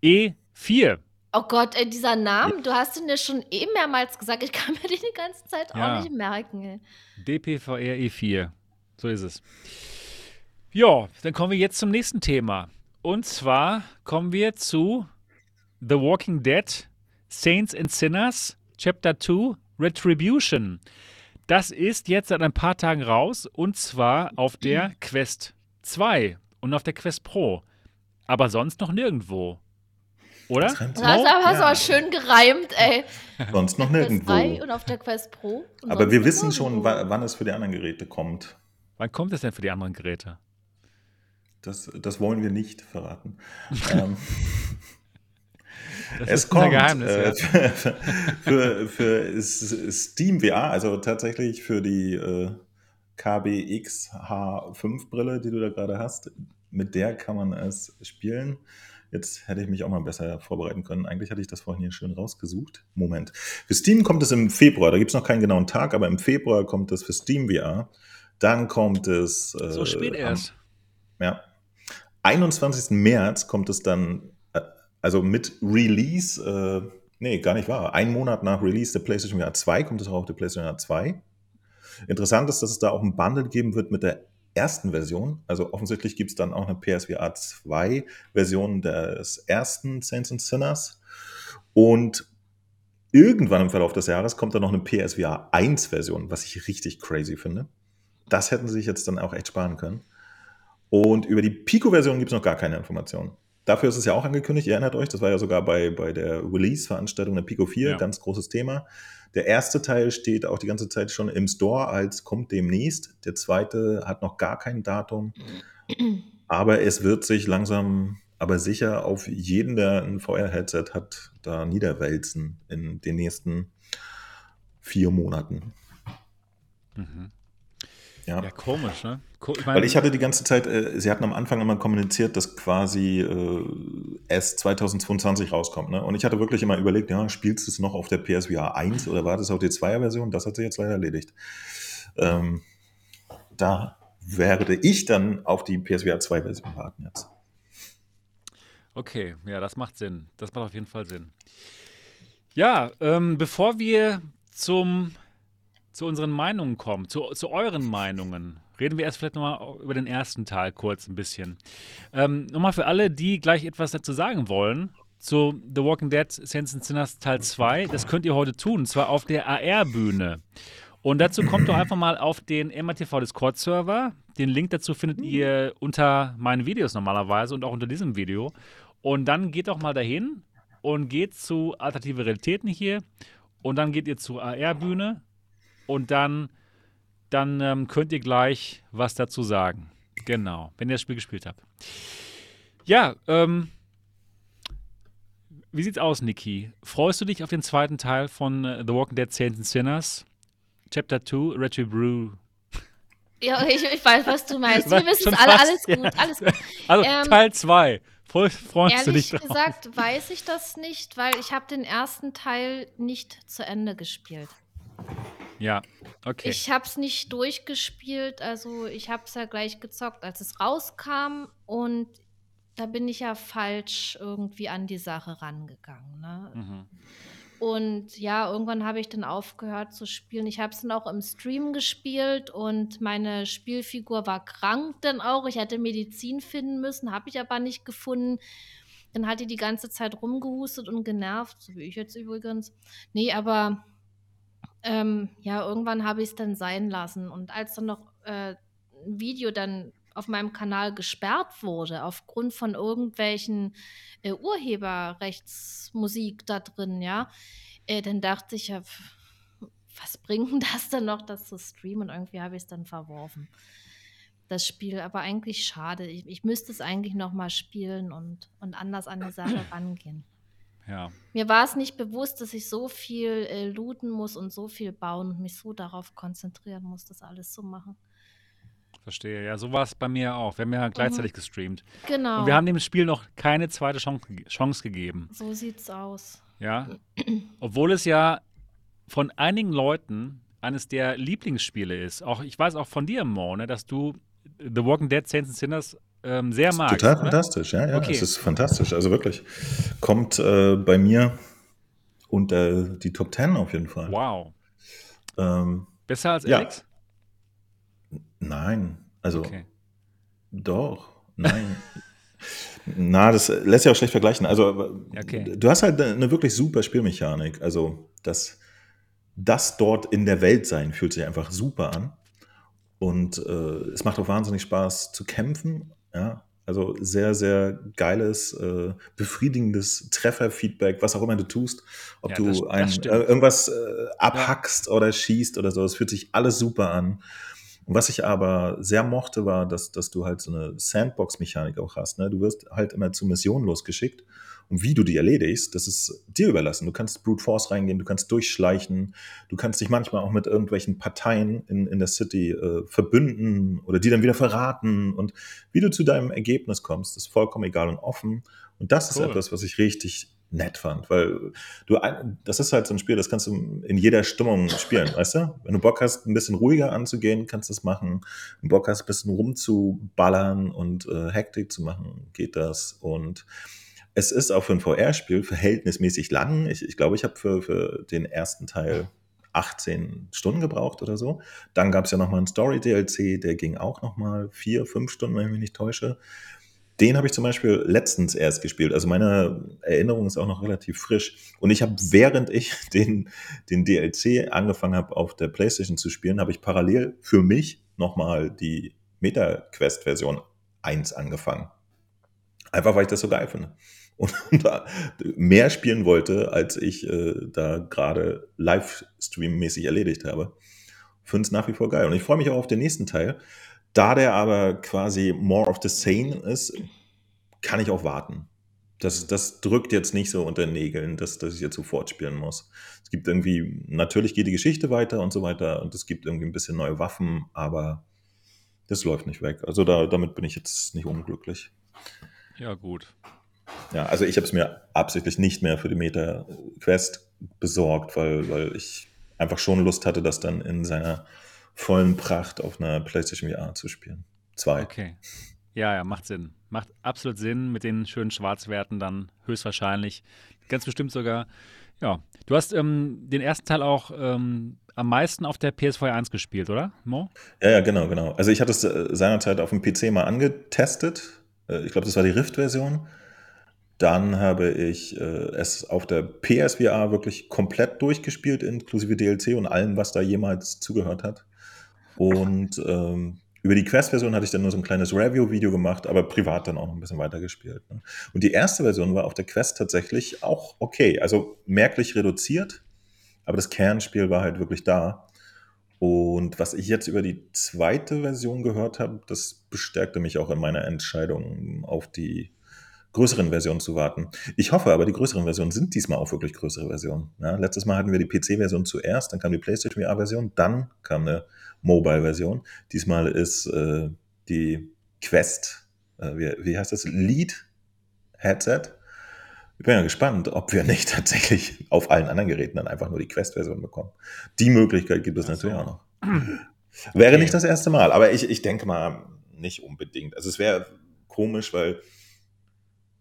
E4. Oh Gott, ey, dieser Name, du hast ihn ja schon eh mehrmals gesagt. Ich kann mir den die ganze Zeit ja. auch nicht merken. Ey. DPVR E4. So ist es. Ja, dann kommen wir jetzt zum nächsten Thema. und zwar kommen wir zu The Walking Dead Saints and Sinners Chapter 2 Retribution. Das ist jetzt seit ein paar Tagen raus und zwar auf der Quest 2 und auf der Quest Pro. Aber sonst noch nirgendwo. Oder? Das, das hast du aber schön gereimt, ey. Sonst noch nirgendwo. und auf der Quest Pro. Aber wir wissen schon, wann es für die anderen Geräte kommt. Wann kommt es denn für die anderen Geräte? Das, das wollen wir nicht verraten. ähm, es kommt Geheimnis, äh, ja. für, für, für, Steam VR, also tatsächlich für die äh, KBX H5 Brille, die du da gerade hast. Mit der kann man es spielen. Jetzt hätte ich mich auch mal besser vorbereiten können. Eigentlich hatte ich das vorhin hier schön rausgesucht. Moment. Für Steam kommt es im Februar. Da gibt es noch keinen genauen Tag, aber im Februar kommt es für Steam VR. Dann kommt es. Äh, so spät erst. Am, ja. 21. März kommt es dann, äh, also mit Release, äh, nee, gar nicht wahr. Ein Monat nach Release der PlayStation VR 2 kommt es auch auf der PlayStation VR 2. Interessant ist, dass es da auch ein Bundle geben wird mit der ersten Version. Also offensichtlich gibt es dann auch eine PSVR 2 Version des ersten Saints and Sinners. Und irgendwann im Verlauf des Jahres kommt dann noch eine PSVR 1 Version, was ich richtig crazy finde. Das hätten sie sich jetzt dann auch echt sparen können. Und über die Pico-Version gibt es noch gar keine Informationen. Dafür ist es ja auch angekündigt, ihr erinnert euch, das war ja sogar bei, bei der Release-Veranstaltung der Pico 4, ja. ganz großes Thema. Der erste Teil steht auch die ganze Zeit schon im Store als kommt demnächst. Der zweite hat noch gar kein Datum. Aber es wird sich langsam, aber sicher auf jeden, der ein VR-Headset hat, da niederwälzen in den nächsten vier Monaten. Mhm. Ja. ja, komisch, ne? Ich mein, Weil ich hatte die ganze Zeit, äh, sie hatten am Anfang immer kommuniziert, dass quasi äh, es 2022 rauskommt. Ne? Und ich hatte wirklich immer überlegt, ja, spielst du es noch auf der PSVR 1 oder war das auf die 2er-Version? Das hat sich jetzt leider erledigt. Ähm, da werde ich dann auf die PSVR 2-Version warten jetzt. Okay, ja, das macht Sinn. Das macht auf jeden Fall Sinn. Ja, ähm, bevor wir zum zu unseren Meinungen kommen, zu, zu euren Meinungen, reden wir erst vielleicht nochmal über den ersten Teil kurz ein bisschen. Ähm, nochmal für alle, die gleich etwas dazu sagen wollen, zu The Walking Dead Saints and Sinners Teil 2, das könnt ihr heute tun, und zwar auf der AR-Bühne. Und dazu kommt doch einfach mal auf den MRTV Discord-Server. Den Link dazu findet ihr unter meinen Videos normalerweise und auch unter diesem Video. Und dann geht doch mal dahin und geht zu Alternative Realitäten hier. Und dann geht ihr zur AR-Bühne und dann, dann ähm, könnt ihr gleich was dazu sagen. Genau, wenn ihr das Spiel gespielt habt. Ja, ähm, wie sieht's aus, Niki? Freust du dich auf den zweiten Teil von uh, The Walking Dead Saints and Sinners? Chapter 2, Retribrew. Ja, ich, ich, weiß, was du meinst. Wir wissen es alle, alles gut, ja. alles gut. Also ähm, Teil 2. Freust du dich drauf? gesagt weiß ich das nicht, weil ich habe den ersten Teil nicht zu Ende gespielt. Ja, okay. Ich habe es nicht durchgespielt, also ich habe es ja gleich gezockt, als es rauskam und da bin ich ja falsch irgendwie an die Sache rangegangen. Ne? Mhm. Und ja, irgendwann habe ich dann aufgehört zu spielen. Ich habe es dann auch im Stream gespielt und meine Spielfigur war krank dann auch. Ich hätte Medizin finden müssen, habe ich aber nicht gefunden. Dann hat die die ganze Zeit rumgehustet und genervt, so wie ich jetzt übrigens. Nee, aber ähm, ja, irgendwann habe ich es dann sein lassen. Und als dann noch äh, ein Video dann auf meinem Kanal gesperrt wurde, aufgrund von irgendwelchen äh, Urheberrechtsmusik da drin, ja, äh, dann dachte ich ja, was bringt das denn noch, das zu streamen? Und irgendwie habe ich es dann verworfen. Das Spiel, aber eigentlich schade. Ich, ich müsste es eigentlich noch mal spielen und, und anders an die Sache rangehen. Ja. Mir war es nicht bewusst, dass ich so viel äh, looten muss und so viel bauen und mich so darauf konzentrieren muss, das alles zu machen. Verstehe, ja, so war es bei mir auch. Wir haben ja gleichzeitig mhm. gestreamt. Genau. Und wir haben dem Spiel noch keine zweite Chance, Chance gegeben. So sieht's aus. Ja. Obwohl es ja von einigen Leuten eines der Lieblingsspiele ist. Auch ich weiß auch von dir, Mo, ne, dass du The Walking Dead Saints and Sinners ähm, sehr mag. Total oder? fantastisch, ja, ja. Okay. Es ist fantastisch. Also wirklich. Kommt äh, bei mir unter die Top 10 auf jeden Fall. Wow. Ähm, Besser als Alex? Ja. Nein. Also okay. doch. Nein. Na, das lässt sich auch schlecht vergleichen. Also, okay. du hast halt eine wirklich super Spielmechanik. Also, das, das dort in der Welt sein fühlt sich einfach super an. Und äh, es macht auch wahnsinnig Spaß zu kämpfen. Ja, also sehr, sehr geiles, äh, befriedigendes Trefferfeedback, was auch immer du tust. Ob ja, du das, ein, das äh, irgendwas äh, abhackst ja. oder schießt oder so. Es fühlt sich alles super an. Und was ich aber sehr mochte, war, dass, dass du halt so eine Sandbox-Mechanik auch hast. Ne? Du wirst halt immer zu Missionen losgeschickt und wie du die erledigst, das ist dir überlassen. Du kannst Brute Force reingehen, du kannst durchschleichen, du kannst dich manchmal auch mit irgendwelchen Parteien in, in der City äh, verbünden oder die dann wieder verraten. Und wie du zu deinem Ergebnis kommst, ist vollkommen egal und offen. Und das cool. ist etwas, was ich richtig nett fand, weil du, das ist halt so ein Spiel, das kannst du in jeder Stimmung spielen, weißt du? Wenn du Bock hast, ein bisschen ruhiger anzugehen, kannst du das machen. Wenn du Bock hast, ein bisschen rumzuballern und äh, Hektik zu machen, geht das. Und es ist auch für ein VR-Spiel verhältnismäßig lang. Ich, ich glaube, ich habe für, für den ersten Teil 18 Stunden gebraucht oder so. Dann gab es ja nochmal einen Story-DLC, der ging auch nochmal vier, fünf Stunden, wenn ich mich nicht täusche. Den habe ich zum Beispiel letztens erst gespielt. Also meine Erinnerung ist auch noch relativ frisch. Und ich habe, während ich den, den DLC angefangen habe, auf der PlayStation zu spielen, habe ich parallel für mich nochmal die Meta-Quest-Version 1 angefangen. Einfach weil ich das so geil finde und da mehr spielen wollte, als ich äh, da gerade Livestream-mäßig erledigt habe. Finde es nach wie vor geil. Und ich freue mich auch auf den nächsten Teil. Da der aber quasi more of the same ist, kann ich auch warten. Das, das drückt jetzt nicht so unter den Nägeln, dass, dass ich jetzt sofort spielen muss. Es gibt irgendwie, natürlich geht die Geschichte weiter und so weiter und es gibt irgendwie ein bisschen neue Waffen, aber das läuft nicht weg. Also da, damit bin ich jetzt nicht unglücklich. Ja, gut. Ja, also ich habe es mir absichtlich nicht mehr für die Meta Quest besorgt, weil, weil ich einfach schon Lust hatte, das dann in seiner vollen Pracht auf einer PlayStation VR zu spielen. Zwei. Okay. Ja, ja, macht Sinn. Macht absolut Sinn mit den schönen Schwarzwerten dann höchstwahrscheinlich. Ganz bestimmt sogar. Ja. Du hast ähm, den ersten Teil auch ähm, am meisten auf der PS4 1 gespielt, oder, Mo? Ja, ja, genau, genau. Also ich hatte es äh, seinerzeit auf dem PC mal angetestet. Äh, ich glaube, das war die Rift-Version. Dann habe ich äh, es auf der PSVR wirklich komplett durchgespielt, inklusive DLC und allem, was da jemals zugehört hat. Und ähm, über die Quest-Version hatte ich dann nur so ein kleines Review-Video gemacht, aber privat dann auch noch ein bisschen weitergespielt. Ne? Und die erste Version war auf der Quest tatsächlich auch okay, also merklich reduziert, aber das Kernspiel war halt wirklich da. Und was ich jetzt über die zweite Version gehört habe, das bestärkte mich auch in meiner Entscheidung auf die größeren Versionen zu warten. Ich hoffe aber, die größeren Versionen sind diesmal auch wirklich größere Versionen. Ja, letztes Mal hatten wir die PC-Version zuerst, dann kam die PlayStation VR-Version, dann kam eine Mobile-Version. Diesmal ist äh, die Quest, äh, wie, wie heißt das, Lead-Headset. Ich bin ja gespannt, ob wir nicht tatsächlich auf allen anderen Geräten dann einfach nur die Quest-Version bekommen. Die Möglichkeit gibt es so. natürlich auch noch. Wäre okay. nicht das erste Mal, aber ich, ich denke mal nicht unbedingt. Also es wäre komisch, weil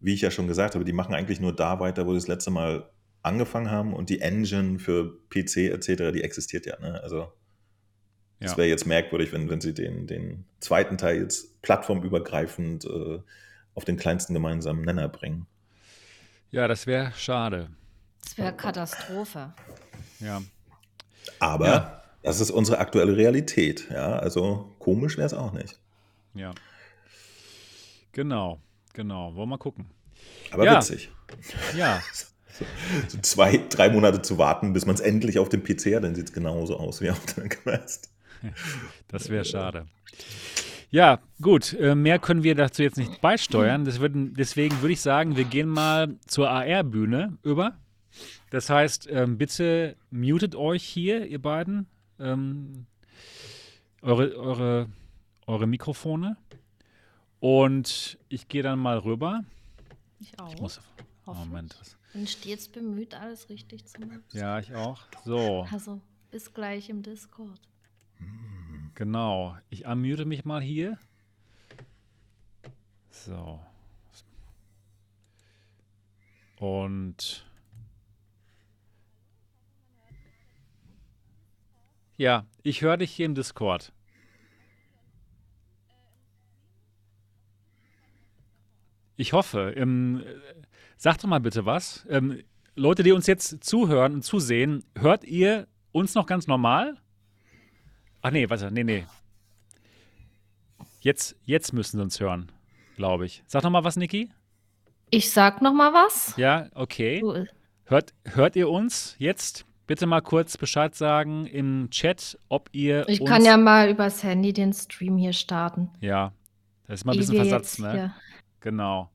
wie ich ja schon gesagt habe, die machen eigentlich nur da weiter, wo sie das letzte Mal angefangen haben und die Engine für PC etc., die existiert ja. Ne? Also es ja. wäre jetzt merkwürdig, wenn, wenn sie den, den zweiten Teil jetzt plattformübergreifend äh, auf den kleinsten gemeinsamen Nenner bringen. Ja, das wäre schade. Das wäre Katastrophe. Ja. Aber ja. das ist unsere aktuelle Realität. Ja, also komisch wäre es auch nicht. Ja. Genau. Genau, wollen wir mal gucken. Aber ja. witzig. Ja. So, zwei, drei Monate zu warten, bis man es endlich auf dem PC hat, dann sieht es genauso aus wie auf der Quest. Das wäre schade. Ja, gut. Äh, mehr können wir dazu jetzt nicht beisteuern. Würden, deswegen würde ich sagen, wir gehen mal zur AR-Bühne über. Das heißt, ähm, bitte mutet euch hier, ihr beiden, ähm, eure, eure, eure Mikrofone. Und ich gehe dann mal rüber. Ich auch. Ich muss, Moment. Bin stets bemüht, alles richtig zu machen. Ja, ich auch. So. Also, bis gleich im Discord. Genau. Ich unmute mich mal hier. So. Und ja, ich höre dich hier im Discord. Ich hoffe. Ähm, sag doch mal bitte was. Ähm, Leute, die uns jetzt zuhören und zusehen, hört ihr uns noch ganz normal? Ach nee, warte, nee, nee. Jetzt, jetzt müssen sie uns hören, glaube ich. Sag noch mal was, Niki. Ich sag noch mal was. Ja, okay. Hört, hört ihr uns jetzt? Bitte mal kurz Bescheid sagen im Chat, ob ihr. Ich kann ja mal übers Handy den Stream hier starten. Ja, das ist mal ein bisschen versatzt, ne? Genau.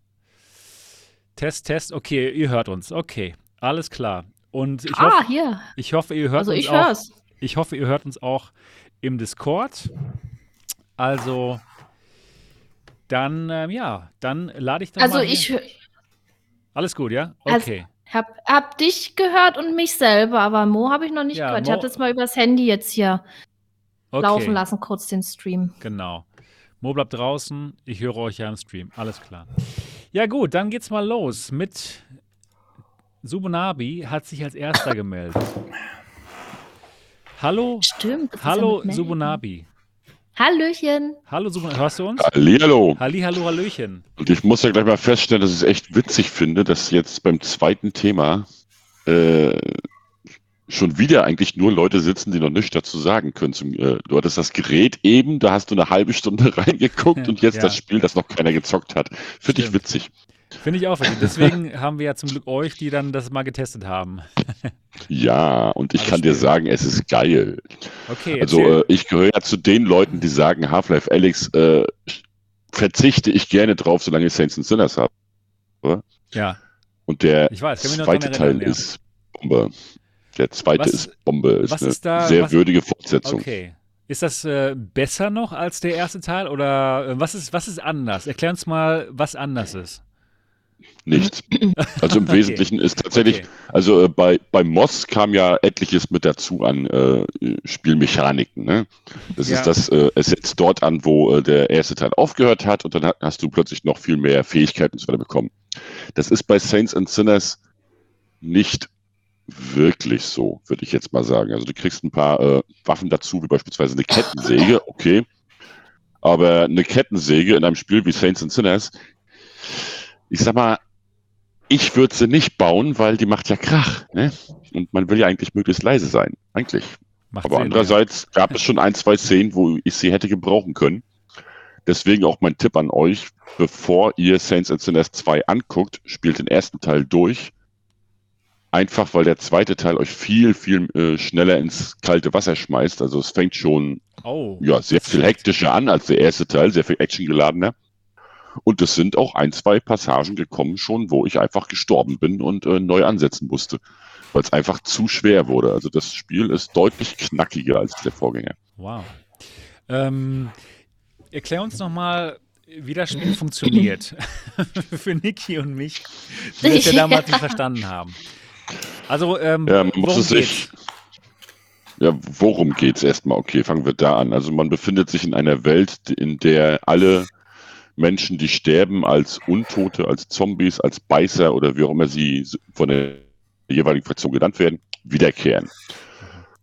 Test, Test. Okay, ihr hört uns. Okay, alles klar. Und ich, ah, hoff, hier. ich hoffe, ihr hört also uns ich auch. Hör's. Ich hoffe, ihr hört uns auch im Discord. Also, dann, ähm, ja, dann lade ich dann also mal. Also, ich. Alles gut, ja? Also okay. Also, hab, hab dich gehört und mich selber, aber Mo habe ich noch nicht ja, gehört. Mo ich habe das mal übers Handy jetzt hier okay. laufen lassen, kurz den Stream. Genau. Mo bleibt draußen, ich höre euch ja im Stream. Alles klar. Ja, gut, dann geht's mal los mit Subunabi hat sich als erster gemeldet. Hallo. Stimmt. Hallo Subunabi. Hallöchen. Hallo, super. Hörst du uns? Hallihallo. Halli, hallo, hallöchen. Und ich muss ja gleich mal feststellen, dass ich es echt witzig finde, dass jetzt beim zweiten Thema äh, schon wieder eigentlich nur Leute sitzen, die noch nichts dazu sagen können. Zum, äh, du hattest das Gerät eben, da hast du eine halbe Stunde reingeguckt und jetzt ja. das Spiel, das noch keiner gezockt hat. Finde ich witzig. Finde ich auch witzig. Deswegen haben wir ja zum Glück euch, die dann das mal getestet haben. ja, und ich Alles kann dir sagen, es ist geil. Okay. Also äh, ich gehöre ja zu den Leuten, die sagen, Half-Life Alex äh, verzichte ich gerne drauf, solange ich Saints and Sinners habe. Ja. Und der weiß, zweite Teil ja. ist Bombe. Der zweite was, ist Bombe. Ist eine ist da, sehr was, würdige Fortsetzung. Okay. Ist das äh, besser noch als der erste Teil oder äh, was, ist, was ist anders? Erklär uns mal, was anders ist. Nichts. Also im okay. Wesentlichen ist tatsächlich, okay. also äh, bei, bei Moss kam ja etliches mit dazu an äh, Spielmechaniken. Ne? Das ja. ist das, äh, es setzt dort an, wo äh, der erste Teil aufgehört hat und dann hast du plötzlich noch viel mehr Fähigkeiten zu bekommen. Das ist bei Saints and Sinners nicht wirklich so, würde ich jetzt mal sagen. Also du kriegst ein paar äh, Waffen dazu, wie beispielsweise eine Kettensäge, okay. Aber eine Kettensäge in einem Spiel wie Saints and Sinners, ich sag mal, ich würde sie nicht bauen, weil die macht ja Krach. Ne? Und man will ja eigentlich möglichst leise sein. Eigentlich. Macht Aber Sinn, andererseits ja. gab es schon ein, zwei Szenen, wo ich sie hätte gebrauchen können. Deswegen auch mein Tipp an euch, bevor ihr Saints and Sinners 2 anguckt, spielt den ersten Teil durch. Einfach weil der zweite Teil euch viel, viel äh, schneller ins kalte Wasser schmeißt. Also es fängt schon oh, ja, sehr viel hektischer an als der erste Teil, sehr viel actiongeladener. Und es sind auch ein, zwei Passagen gekommen schon, wo ich einfach gestorben bin und äh, neu ansetzen musste, weil es einfach zu schwer wurde. Also das Spiel ist deutlich knackiger als der Vorgänger. Wow. Ähm, erklär uns nochmal, wie das Spiel funktioniert. Für Niki und mich, die das ja damals nicht verstanden haben. Also, ähm, ja, man muss es sich. Ja, worum geht es erstmal? Okay, fangen wir da an. Also man befindet sich in einer Welt, in der alle Menschen, die sterben als Untote, als Zombies, als Beißer oder wie auch immer sie von der jeweiligen Fraktion genannt werden, wiederkehren.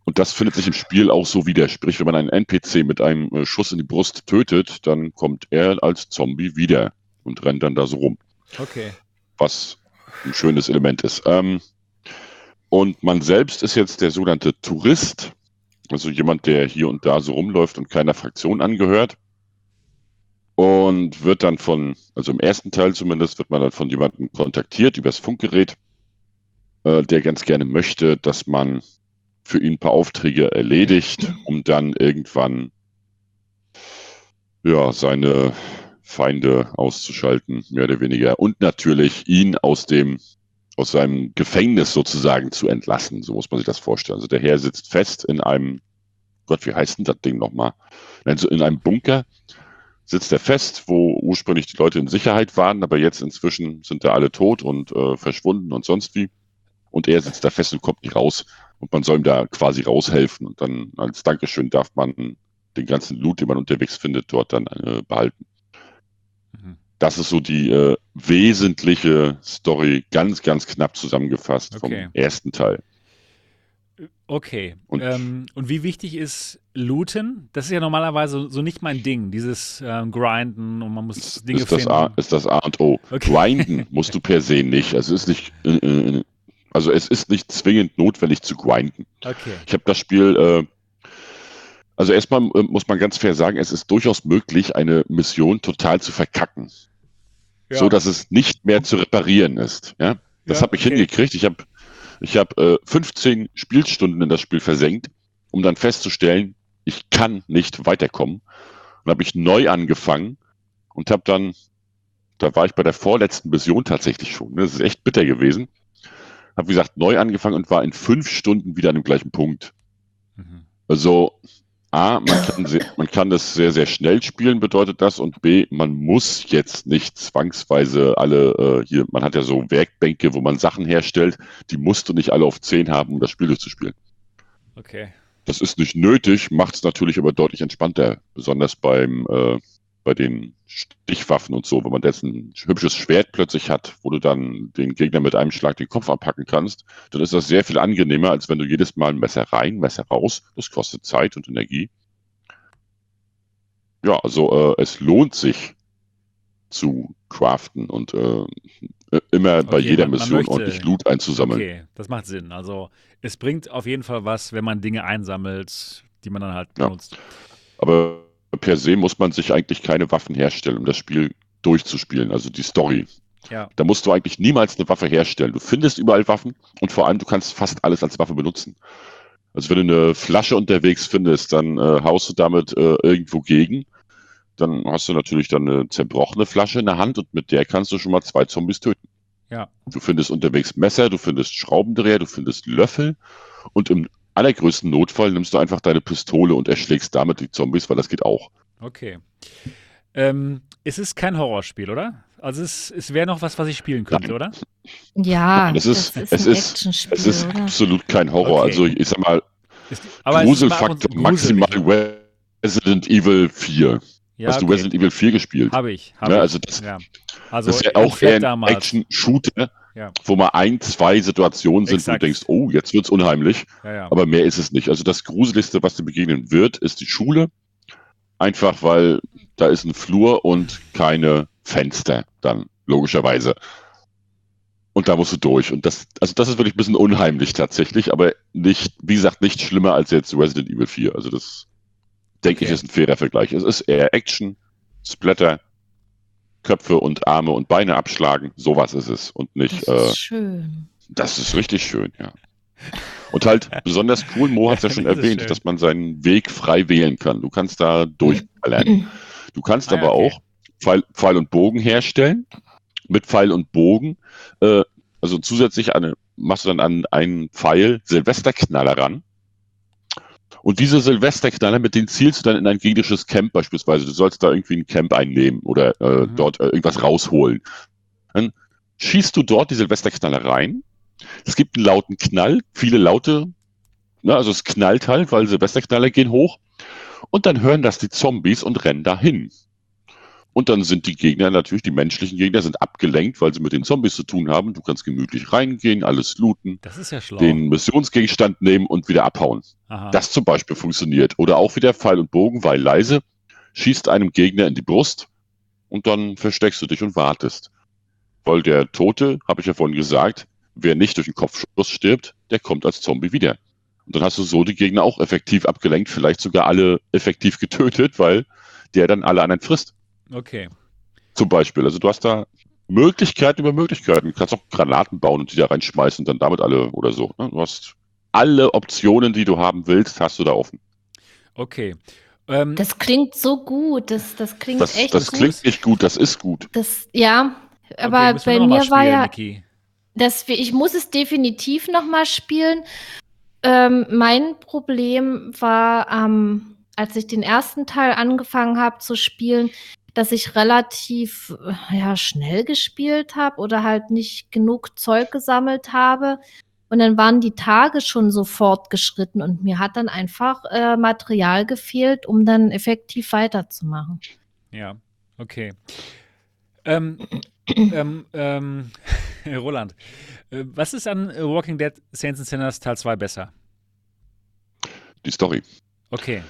Und das findet sich im Spiel auch so wieder. Sprich, wenn man einen NPC mit einem äh, Schuss in die Brust tötet, dann kommt er als Zombie wieder und rennt dann da so rum. Okay. Was ein schönes Element ist. Ähm, und man selbst ist jetzt der sogenannte Tourist, also jemand, der hier und da so rumläuft und keiner Fraktion angehört und wird dann von, also im ersten Teil zumindest, wird man dann von jemandem kontaktiert übers Funkgerät, äh, der ganz gerne möchte, dass man für ihn ein paar Aufträge erledigt, um dann irgendwann ja, seine Feinde auszuschalten, mehr oder weniger. Und natürlich ihn aus dem, aus seinem Gefängnis sozusagen zu entlassen. So muss man sich das vorstellen. Also der Herr sitzt fest in einem, Gott, wie heißt denn das Ding nochmal? In einem Bunker sitzt er fest, wo ursprünglich die Leute in Sicherheit waren, aber jetzt inzwischen sind da alle tot und äh, verschwunden und sonst wie. Und er sitzt da fest und kommt nicht raus. Und man soll ihm da quasi raushelfen. Und dann als Dankeschön darf man den ganzen Loot, den man unterwegs findet, dort dann äh, behalten. Mhm. Das ist so die äh, wesentliche Story, ganz, ganz knapp zusammengefasst okay. vom ersten Teil. Okay. Und, ähm, und, wie wichtig ist Looten? Das ist ja normalerweise so nicht mein Ding, dieses ähm, Grinden und man muss ist, Dinge ist finden. Das A, ist das A und O. Okay. Grinden musst du per se nicht. Also es ist nicht, äh, äh, also es ist nicht zwingend notwendig zu grinden. Okay. Ich habe das Spiel, äh, also erstmal äh, muss man ganz fair sagen, es ist durchaus möglich, eine Mission total zu verkacken. Ja. So dass es nicht mehr zu reparieren ist. Ja? Das ja, habe ich okay. hingekriegt. Ich habe ich hab, äh, 15 Spielstunden in das Spiel versenkt, um dann festzustellen, ich kann nicht weiterkommen. Und habe ich neu angefangen und habe dann, da war ich bei der vorletzten Mission tatsächlich schon. Ne? Das ist echt bitter gewesen. Habe wie gesagt neu angefangen und war in fünf Stunden wieder an dem gleichen Punkt. Mhm. Also A, man kann, sehr, man kann das sehr, sehr schnell spielen, bedeutet das. Und B, man muss jetzt nicht zwangsweise alle, äh, hier, man hat ja so Werkbänke, wo man Sachen herstellt, die musst du nicht alle auf 10 haben, um das Spiel durchzuspielen. Okay. Das ist nicht nötig, macht es natürlich aber deutlich entspannter, besonders beim, äh, bei den Stichwaffen und so, wenn man jetzt ein hübsches Schwert plötzlich hat, wo du dann den Gegner mit einem Schlag den Kopf abpacken kannst, dann ist das sehr viel angenehmer, als wenn du jedes Mal ein Messer rein, Messer raus. Das kostet Zeit und Energie. Ja, also äh, es lohnt sich zu craften und äh, immer bei jeder man, Mission man möchte, ordentlich Loot einzusammeln. Okay, das macht Sinn. Also es bringt auf jeden Fall was, wenn man Dinge einsammelt, die man dann halt benutzt. Ja. Aber per se muss man sich eigentlich keine Waffen herstellen, um das Spiel durchzuspielen, also die Story. Ja. Da musst du eigentlich niemals eine Waffe herstellen. Du findest überall Waffen und vor allem du kannst fast alles als Waffe benutzen. Also wenn du eine Flasche unterwegs findest, dann äh, haust du damit äh, irgendwo gegen. Dann hast du natürlich dann eine zerbrochene Flasche in der Hand und mit der kannst du schon mal zwei Zombies töten. Ja. Du findest unterwegs Messer, du findest Schraubendreher, du findest Löffel und im allergrößten Notfall nimmst du einfach deine Pistole und erschlägst damit die Zombies, weil das geht auch. Okay. Ähm, es ist kein Horrorspiel, oder? Also es, es wäre noch was, was ich spielen könnte, Nein. oder? Ja, es ist, ist es ist, es ist absolut kein Horror. Okay. Also ich sag mal, ist, Gruselfaktor maximal Resident Evil 4. Ja, Hast okay. du Resident Evil 4 gespielt? Habe ich. Hab ja, also das, ja. Also das ist ja auch eher ein Action-Shooter ja. wo mal ein, zwei Situationen sind, Exakt. wo du denkst, oh, jetzt wird's unheimlich. Ja, ja. Aber mehr ist es nicht. Also das Gruseligste, was dir begegnen wird, ist die Schule. Einfach weil da ist ein Flur und keine Fenster dann, logischerweise. Und da musst du durch. Und das, also das ist wirklich ein bisschen unheimlich tatsächlich, aber nicht, wie gesagt, nicht schlimmer als jetzt Resident Evil 4. Also das, denke okay. ich, ist ein fairer Vergleich. Es ist eher Action, Splatter, Köpfe und Arme und Beine abschlagen. Sowas ist es. Und nicht. Das ist äh, schön. Das ist richtig schön, ja. Und halt besonders cool, Mo hat es ja schon erwähnt, dass man seinen Weg frei wählen kann. Du kannst da durchballern. Du kannst ah, aber okay. auch Pfeil, Pfeil, und Bogen herstellen. Mit Pfeil und Bogen. Äh, also zusätzlich eine, machst du dann an einen Pfeil Silvesterknaller ran. Und diese Silvesterknaller, mit denen zielst du dann in ein gegnerisches Camp beispielsweise. Du sollst da irgendwie ein Camp einnehmen oder äh, mhm. dort äh, irgendwas rausholen. Dann schießt du dort die Silvesterknaller rein. Es gibt einen lauten Knall, viele laute, ne, also es knallt halt, weil Silvesterknaller gehen hoch. Und dann hören das die Zombies und rennen dahin. Und dann sind die Gegner natürlich, die menschlichen Gegner sind abgelenkt, weil sie mit den Zombies zu tun haben. Du kannst gemütlich reingehen, alles looten, das ist ja schlau. den Missionsgegenstand nehmen und wieder abhauen. Aha. Das zum Beispiel funktioniert. Oder auch wieder Pfeil und Bogen, weil leise, schießt einem Gegner in die Brust und dann versteckst du dich und wartest. Weil der Tote, habe ich ja vorhin gesagt, wer nicht durch den Kopfschuss stirbt, der kommt als Zombie wieder. Und dann hast du so die Gegner auch effektiv abgelenkt, vielleicht sogar alle effektiv getötet, weil der dann alle anderen frisst. Okay. Zum Beispiel. Also du hast da Möglichkeiten über Möglichkeiten. Du kannst auch Granaten bauen und die da reinschmeißen und dann damit alle oder so. Ne? Du hast alle Optionen, die du haben willst, hast du da offen. Okay. Ähm, das klingt so gut. Das, das klingt das, echt das gut. Das klingt nicht gut, das ist gut. Das, ja, aber okay, bei mir war ja. Das, ich muss es definitiv nochmal spielen. Ähm, mein Problem war, ähm, als ich den ersten Teil angefangen habe zu spielen, dass ich relativ äh, ja, schnell gespielt habe oder halt nicht genug Zeug gesammelt habe. Und dann waren die Tage schon so fortgeschritten und mir hat dann einfach äh, Material gefehlt, um dann effektiv weiterzumachen. Ja, okay. Ähm, ähm, ähm, Roland, äh, was ist an Walking Dead Saints and Sinners Teil 2 besser? Die Story. Okay.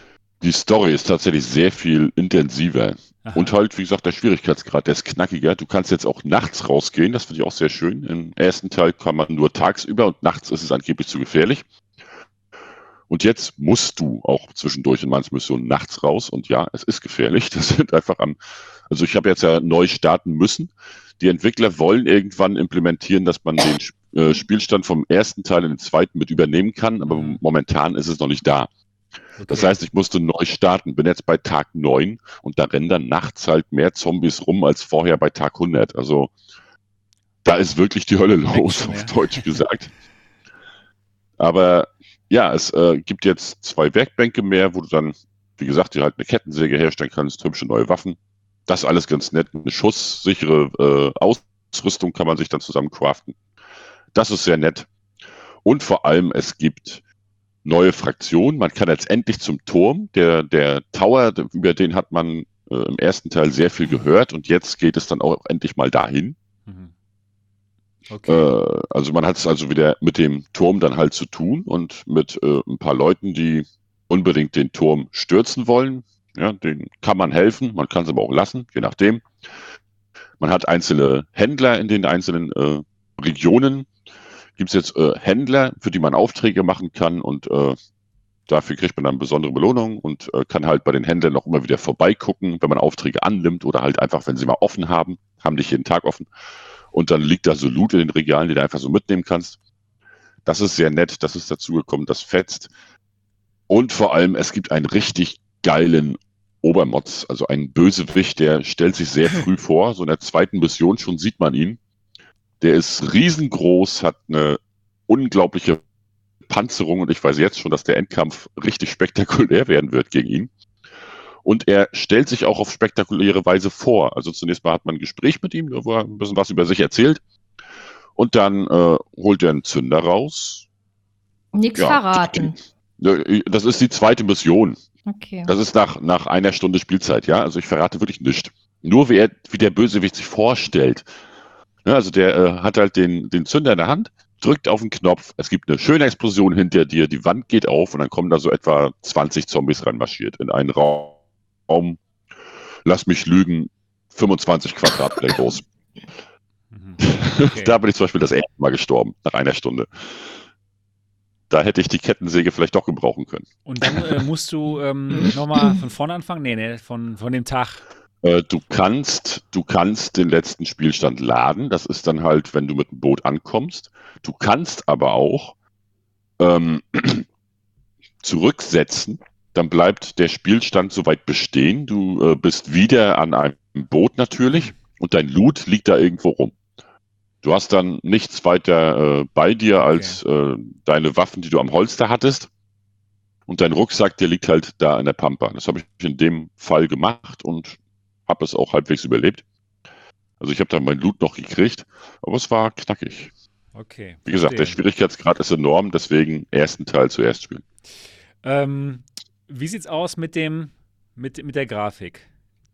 Die Story ist tatsächlich sehr viel intensiver. Aha. Und halt, wie gesagt, der Schwierigkeitsgrad, der ist knackiger. Du kannst jetzt auch nachts rausgehen, das finde ich auch sehr schön. Im ersten Teil kann man nur tagsüber und nachts ist es angeblich zu gefährlich. Und jetzt musst du auch zwischendurch in manchen Missionen nachts raus. Und ja, es ist gefährlich. Das sind einfach am, also ich habe jetzt ja neu starten müssen. Die Entwickler wollen irgendwann implementieren, dass man den äh, Spielstand vom ersten Teil in den zweiten mit übernehmen kann, aber mhm. momentan ist es noch nicht da. Okay. Das heißt, ich musste neu starten, bin jetzt bei Tag 9 und da rennen dann nachts halt mehr Zombies rum als vorher bei Tag 100. Also da ist wirklich die Hölle los, auf Deutsch gesagt. Aber ja, es äh, gibt jetzt zwei Werkbänke mehr, wo du dann, wie gesagt, dir halt eine Kettensäge herstellen kannst, hübsche neue Waffen. Das ist alles ganz nett. Eine schusssichere äh, Ausrüstung kann man sich dann zusammen craften. Das ist sehr nett. Und vor allem, es gibt neue Fraktionen. Man kann jetzt endlich zum Turm. Der, der Tower, über den hat man äh, im ersten Teil sehr viel gehört und jetzt geht es dann auch endlich mal dahin. Mhm. Okay. Äh, also man hat es also wieder mit dem Turm dann halt zu tun und mit äh, ein paar Leuten, die unbedingt den Turm stürzen wollen. Ja, den kann man helfen, man kann es aber auch lassen, je nachdem. Man hat einzelne Händler in den einzelnen äh, Regionen, gibt es jetzt äh, Händler, für die man Aufträge machen kann und äh, dafür kriegt man dann besondere Belohnungen und äh, kann halt bei den Händlern noch immer wieder vorbeigucken, wenn man Aufträge annimmt oder halt einfach, wenn sie mal offen haben, haben nicht jeden Tag offen. Und dann liegt da so Loot in den Regalen, die du einfach so mitnehmen kannst. Das ist sehr nett, das ist dazugekommen, das fetzt. Und vor allem, es gibt einen richtig geilen Obermods, also einen Bösewicht, der stellt sich sehr früh vor. So in der zweiten Mission schon sieht man ihn. Der ist riesengroß, hat eine unglaubliche Panzerung und ich weiß jetzt schon, dass der Endkampf richtig spektakulär werden wird gegen ihn. Und er stellt sich auch auf spektakuläre Weise vor. Also zunächst mal hat man ein Gespräch mit ihm, wo er ein bisschen was über sich erzählt. Und dann äh, holt er einen Zünder raus. Nichts ja, verraten. Das ist die zweite Mission. Okay. Das ist nach, nach einer Stunde Spielzeit, ja. Also ich verrate wirklich nichts. Nur wie, er, wie der Bösewicht sich vorstellt. Ja, also der äh, hat halt den, den Zünder in der Hand, drückt auf den Knopf, es gibt eine schöne Explosion hinter dir, die Wand geht auf und dann kommen da so etwa 20 Zombies reinmarschiert in einen Raum, lass mich lügen, 25 Quadratmeter groß. Okay. da bin ich zum Beispiel das erste Mal gestorben, nach einer Stunde. Da hätte ich die Kettensäge vielleicht doch gebrauchen können. Und dann äh, musst du ähm, nochmal von vorne anfangen? Nee, nee, von, von dem Tag. Äh, du kannst, du kannst den letzten Spielstand laden. Das ist dann halt, wenn du mit dem Boot ankommst. Du kannst aber auch ähm, zurücksetzen. Dann bleibt der Spielstand soweit bestehen. Du äh, bist wieder an einem Boot natürlich und dein Loot liegt da irgendwo rum. Du hast dann nichts weiter äh, bei dir als okay. äh, deine Waffen, die du am Holster hattest. Und dein Rucksack, der liegt halt da in der Pampa. Das habe ich in dem Fall gemacht und habe es auch halbwegs überlebt. Also ich habe da mein Loot noch gekriegt, aber es war knackig. Okay. Wie gesagt, der Schwierigkeitsgrad ist enorm, deswegen ersten Teil zuerst spielen. Ähm, wie sieht's aus mit dem, mit, mit der Grafik?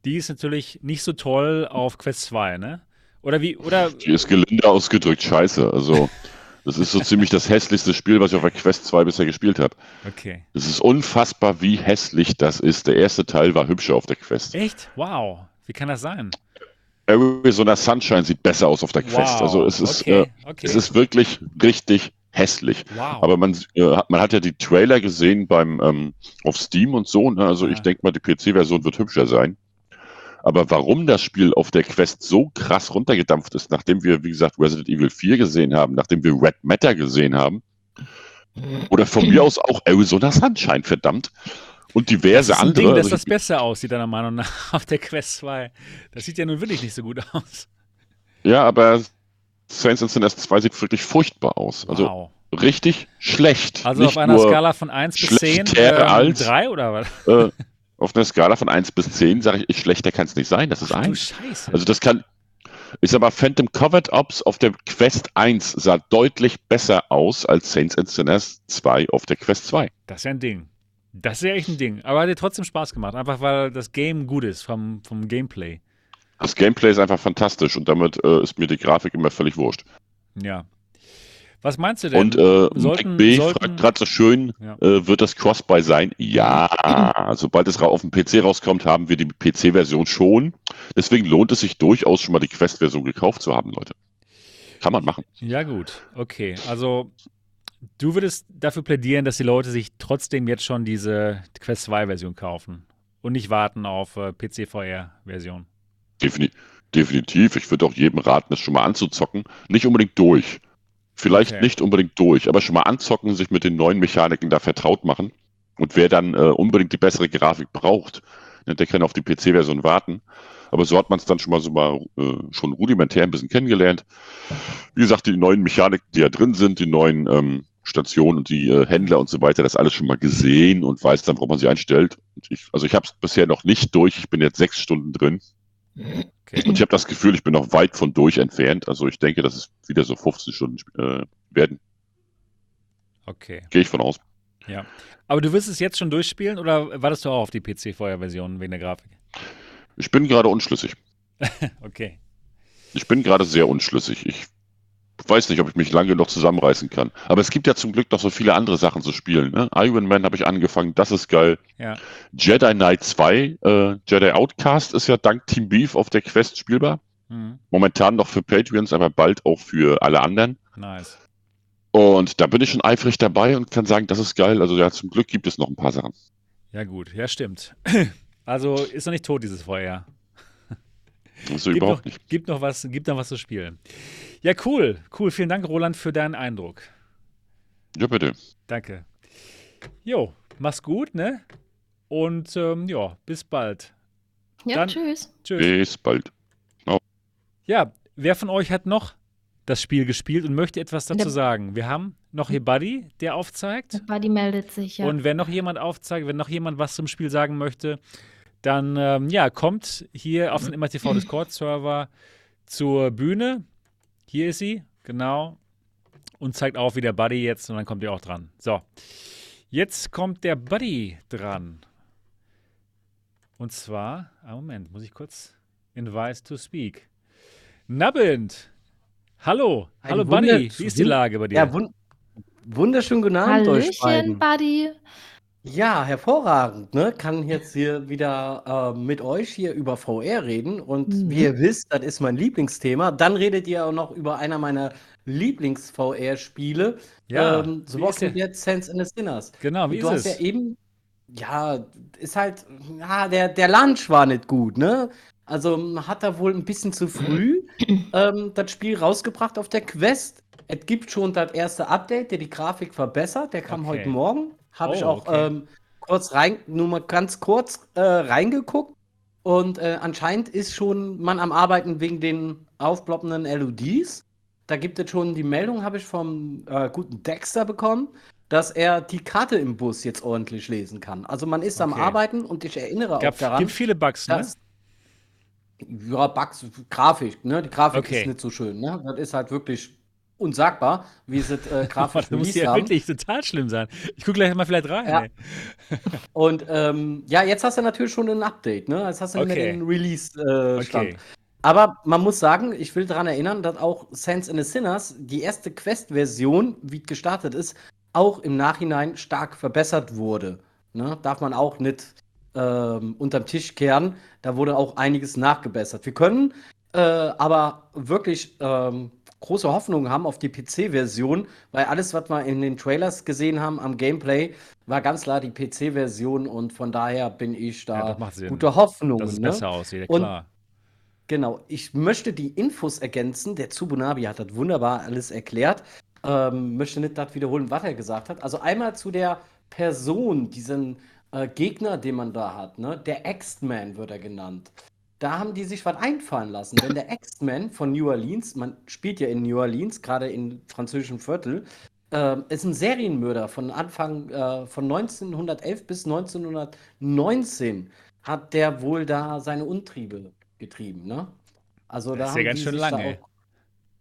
Die ist natürlich nicht so toll auf Quest 2, ne? Oder wie, oder? Die ist gelinde ausgedrückt scheiße. Also, das ist so ziemlich das hässlichste Spiel, was ich auf der Quest 2 bisher gespielt habe. Okay. Es ist unfassbar, wie hässlich das ist. Der erste Teil war hübscher auf der Quest. Echt? Wow. Wie kann das sein? Arizona Sunshine sieht besser aus auf der Quest. Wow. Also es ist, okay. Äh, okay. es ist wirklich richtig hässlich. Wow. Aber man, äh, man hat ja die Trailer gesehen beim ähm, auf Steam und so. Ne? Also ja. ich denke mal, die PC-Version wird hübscher sein. Aber warum das Spiel auf der Quest so krass runtergedampft ist, nachdem wir, wie gesagt, Resident Evil 4 gesehen haben, nachdem wir Red Matter gesehen haben, oder von mir aus auch Arizona Sunshine, verdammt, und diverse das ist ein andere. Ding, dass das besser aussieht, deiner Meinung nach, auf der Quest 2. Das sieht ja nun wirklich nicht so gut aus. Ja, aber Saints and Sinners 2 sieht wirklich furchtbar aus. Also wow. richtig schlecht. Also nicht auf einer Skala von 1 bis 10 äh, als, 3 oder was? Äh, auf einer Skala von 1 bis 10 sage ich, schlechter kann es nicht sein. Das ist Ach, 1. Scheiße. Also das kann. Ich sag mal, Phantom Covered Ops auf der Quest 1 sah deutlich besser aus als Saints and Sinners 2 auf der Quest 2. Das ist ja ein Ding. Das ist ja echt ein Ding. Aber hat dir trotzdem Spaß gemacht, einfach weil das Game gut ist vom, vom Gameplay. Das Gameplay ist einfach fantastisch und damit äh, ist mir die Grafik immer völlig wurscht. Ja. Was meinst du denn? Und äh, sollten, B sollten... fragt gerade so schön, ja. äh, wird das Crossbuy sein? Ja, sobald es auf dem PC rauskommt, haben wir die PC-Version schon. Deswegen lohnt es sich durchaus schon mal die Quest-Version gekauft zu haben, Leute. Kann man machen. Ja gut, okay. Also du würdest dafür plädieren, dass die Leute sich trotzdem jetzt schon diese Quest 2-Version kaufen und nicht warten auf äh, PC-VR-Version. Definitiv. Definitiv. Ich würde auch jedem raten, das schon mal anzuzocken. Nicht unbedingt durch. Vielleicht okay. nicht unbedingt durch, aber schon mal anzocken, sich mit den neuen Mechaniken da vertraut machen. Und wer dann äh, unbedingt die bessere Grafik braucht, ne, der kann auf die PC-Version warten. Aber so hat man es dann schon mal so mal äh, schon rudimentär ein bisschen kennengelernt. Wie gesagt, die neuen Mechaniken, die ja drin sind, die neuen ähm, Stationen und die äh, Händler und so weiter, das alles schon mal gesehen und weiß dann, worauf man sie einstellt. Ich, also ich habe es bisher noch nicht durch. Ich bin jetzt sechs Stunden drin. Okay. Und ich habe das Gefühl, ich bin noch weit von durch entfernt. Also ich denke, dass es wieder so 15 Stunden äh, werden. Okay. Gehe ich von aus. Ja. Aber du wirst es jetzt schon durchspielen oder wartest du auch auf die PC-Feuer-Version wegen der Grafik? Ich bin gerade unschlüssig. okay. Ich bin gerade sehr unschlüssig. Ich weiß nicht, ob ich mich lange noch zusammenreißen kann. Aber es gibt ja zum Glück noch so viele andere Sachen zu spielen. Ne? Iron Man habe ich angefangen, das ist geil. Ja. Jedi Knight 2, äh, Jedi Outcast ist ja dank Team Beef auf der Quest spielbar. Mhm. Momentan noch für Patreons, aber bald auch für alle anderen. Nice. Und da bin ich schon eifrig dabei und kann sagen, das ist geil. Also ja, zum Glück gibt es noch ein paar Sachen. Ja gut, ja stimmt. Also ist noch nicht tot dieses Feuer. Also überhaupt noch, nicht. Gibt noch was, gibt noch was zu spielen. Ja, cool. Cool. Vielen Dank, Roland, für deinen Eindruck. Ja, bitte. Danke. Jo, mach's gut, ne? Und ähm, ja, bis bald. Ja, Dann, tschüss. Tschüss. Bis bald. Oh. Ja, wer von euch hat noch das Spiel gespielt und möchte etwas dazu sagen? Wir haben noch hier Buddy, der aufzeigt. Buddy meldet sich, ja. Und wenn noch jemand aufzeigt, wenn noch jemand was zum Spiel sagen möchte, dann ähm, ja, kommt hier auf den MRTV Discord-Server zur Bühne. Hier ist sie, genau. Und zeigt auf, wie der Buddy jetzt, und dann kommt ihr auch dran. So. Jetzt kommt der Buddy dran. Und zwar, ah, Moment, muss ich kurz invite to speak. Nabend! Hallo, Ein hallo Buddy, wie ist die Lage bei dir? Ja, wund wunderschönen guten Abend Hallöchen, euch beiden. Buddy. Ja, hervorragend. Ne? Kann jetzt hier wieder äh, mit euch hier über VR reden. Und mhm. wie ihr wisst, das ist mein Lieblingsthema. Dann redet ihr auch noch über einer meiner Lieblings-VR-Spiele. Ja, ähm, The Walking Dead Sense in the Sinners. Genau, wie Und du ist hast es? ja eben, ja, ist halt, ja, der, der Lunch war nicht gut, ne? Also hat er wohl ein bisschen zu früh ähm, das Spiel rausgebracht auf der Quest. Es gibt schon das erste Update, der die Grafik verbessert. Der kam okay. heute Morgen. Habe oh, ich auch okay. ähm, kurz rein, nur mal ganz kurz äh, reingeguckt. Und äh, anscheinend ist schon man am Arbeiten wegen den aufploppenden LODs. Da gibt es schon die Meldung, habe ich vom äh, guten Dexter bekommen, dass er die Karte im Bus jetzt ordentlich lesen kann. Also man ist okay. am Arbeiten und ich erinnere Gab, auch daran. Es gibt viele Bugs, ne? Ja, Bugs, Grafik, ne? Die Grafik okay. ist nicht so schön, ne? Das ist halt wirklich unsagbar, wie sie äh, grafisch Das muss ja haben. wirklich total schlimm sein. Ich gucke gleich mal vielleicht rein. Ja. Und ähm, ja, jetzt hast du natürlich schon ein Update, ne? Jetzt hast du okay. den Release-Stand. Äh, okay. Aber man muss sagen, ich will daran erinnern, dass auch Sense in the Sinners, die erste Quest-Version, wie gestartet ist, auch im Nachhinein stark verbessert wurde. Ne? Darf man auch nicht ähm, unterm Tisch kehren. Da wurde auch einiges nachgebessert. Wir können äh, aber wirklich ähm, große Hoffnungen haben auf die PC-Version, weil alles, was wir in den Trailers gesehen haben am Gameplay, war ganz klar die PC-Version und von daher bin ich da ja, gute Hoffnung. Dass es ne? besser aussieht, klar. Genau, ich möchte die Infos ergänzen. Der Tsubunabi hat das wunderbar alles erklärt. Ähm, möchte nicht das wiederholen, was er gesagt hat. Also einmal zu der Person, diesen äh, Gegner, den man da hat. Ne? Der Axed-Man wird er genannt da haben die sich was einfallen lassen. Wenn der X-Men von New Orleans, man spielt ja in New Orleans, gerade im französischen Viertel, äh, ist ein Serienmörder von Anfang äh, von 1911 bis 1919 hat der wohl da seine Untriebe getrieben, ne? Also das da ist ja ganz schön lange. Auch,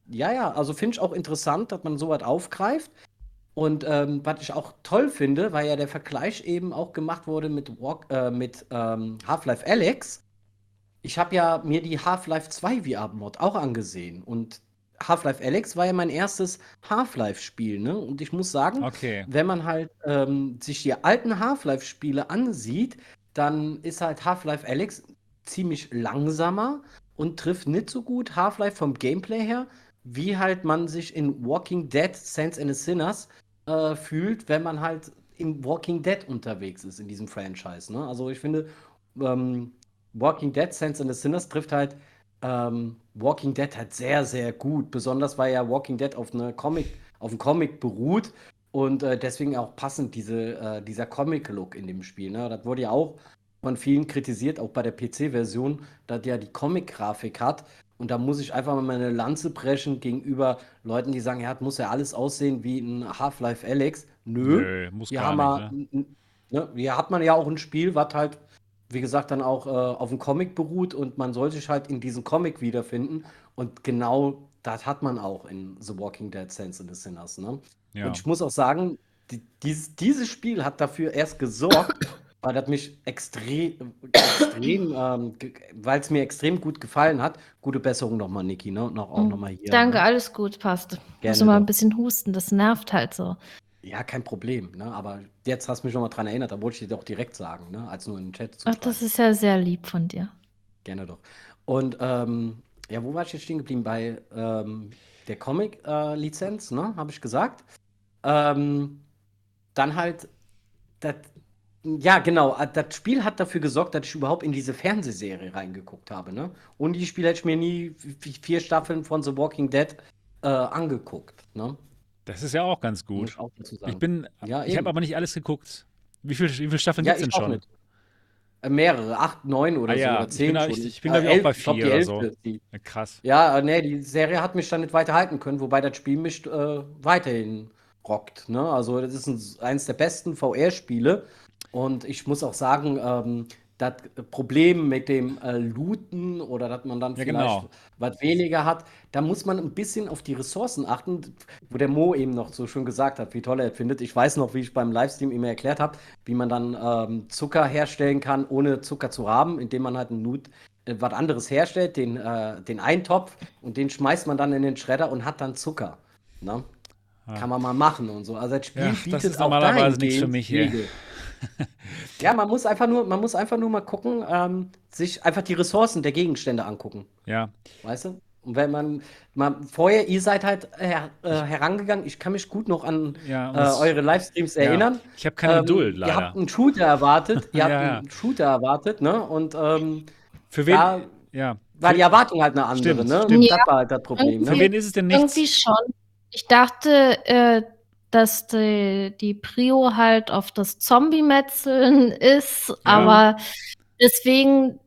ja, ja, also finde ich auch interessant, dass man sowas aufgreift. Und ähm, was ich auch toll finde, weil ja der Vergleich eben auch gemacht wurde mit, Walk, äh, mit ähm, Half-Life Alex, ich habe ja mir die Half-Life 2 VR-Mod auch angesehen und Half-Life Alex war ja mein erstes Half-Life-Spiel, ne? Und ich muss sagen, okay. wenn man halt ähm, sich die alten Half-Life-Spiele ansieht, dann ist halt Half-Life Alex ziemlich langsamer und trifft nicht so gut Half-Life vom Gameplay her, wie halt man sich in Walking Dead Saints and the Sinners äh, fühlt, wenn man halt im Walking Dead unterwegs ist in diesem Franchise. Ne? Also ich finde, ähm, Walking Dead Saints and the Sinners trifft halt ähm, Walking Dead halt sehr, sehr gut. Besonders weil ja Walking Dead auf eine Comic, auf einen Comic beruht und äh, deswegen auch passend diese, äh, dieser Comic-Look in dem Spiel. Ne? Das wurde ja auch von vielen kritisiert, auch bei der PC-Version, da der die Comic-Grafik hat. Und da muss ich einfach mal meine Lanze brechen gegenüber Leuten, die sagen, ja, das muss ja alles aussehen wie ein Half-Life Alex. Nö, Nö muss hier, gar nicht, ne? ne? hier hat man ja auch ein Spiel, was halt, wie gesagt, dann auch äh, auf dem Comic beruht und man soll sich halt in diesem Comic wiederfinden. Und genau das hat man auch in The Walking Dead Sense in the Sinners. Ne? Ja. Und ich muss auch sagen, die, dieses, dieses Spiel hat dafür erst gesorgt, weil das mich extrem, extrem ähm, weil es mir extrem gut gefallen hat. Gute Besserung nochmal, Niki, ne? Noch, auch nochmal hier. Danke, ne? alles gut, passt. Gerne Muss mal ein bisschen husten, das nervt halt so. Ja, kein Problem, ne? Aber jetzt hast du mich nochmal dran erinnert, da wollte ich dir doch direkt sagen, ne? Als nur in den Chat zu Ach, das ist ja sehr lieb von dir. Gerne doch. Und ähm, ja, wo war ich jetzt stehen geblieben? Bei ähm, der Comic-Lizenz, ne? Habe ich gesagt. Ähm, dann halt, das ja, genau. Äh, das Spiel hat dafür gesorgt, dass ich überhaupt in diese Fernsehserie reingeguckt habe. Ne? Ohne die Spiel hätte ich mir nie vier Staffeln von The Walking Dead äh, angeguckt. Ne? Das ist ja auch ganz gut. Ich, auch ich bin, ja, ich habe aber nicht alles geguckt. Wie, viel, wie viele Staffeln ja, gibt es denn schon? Äh, mehrere, acht, neun oder ah, ja. so, oder zehn. Ich bin, ich, ich bin glaube ich, auch bei vier glaub, oder so. Die, Krass. Ja, nee, die Serie hat mich dann nicht weiter halten können, wobei das Spiel mich äh, weiterhin rockt. Ne? Also, das ist ein, eines der besten VR-Spiele. Und ich muss auch sagen, ähm, das Problem mit dem äh, Looten oder dass man dann ja, vielleicht genau. was weniger hat, da muss man ein bisschen auf die Ressourcen achten, wo der Mo eben noch so schön gesagt hat, wie toll er findet. Ich weiß noch, wie ich beim Livestream immer erklärt habe, wie man dann ähm, Zucker herstellen kann, ohne Zucker zu haben, indem man halt ein Loot äh, was anderes herstellt, den, äh, den Eintopf und den schmeißt man dann in den Schredder und hat dann Zucker. Ne? Ja. Kann man mal machen und so. Also das Spiel ja, bietet das ist auch normalerweise nichts für mich hier. Ja, man muss einfach nur, man muss einfach nur mal gucken, ähm, sich einfach die Ressourcen der Gegenstände angucken. Ja. Weißt du? Und wenn man, man vorher, ihr seid halt her, äh, herangegangen, ich kann mich gut noch an ja, äh, eure Livestreams erinnern. Ja. Ich habe keine ähm, Geduld, leider. Ihr habt einen Shooter erwartet, ihr habt ja, einen Shooter erwartet, ne? Und ähm, für wen? Da ja. war die Erwartung halt eine andere, stimmt, ne? Stimmt. Das war halt das Problem. Ne? Für wen ist es denn nicht? Irgendwie schon. Ich dachte, äh, dass die, die Prio halt auf das Zombie-Metzeln ist, ja. aber deswegen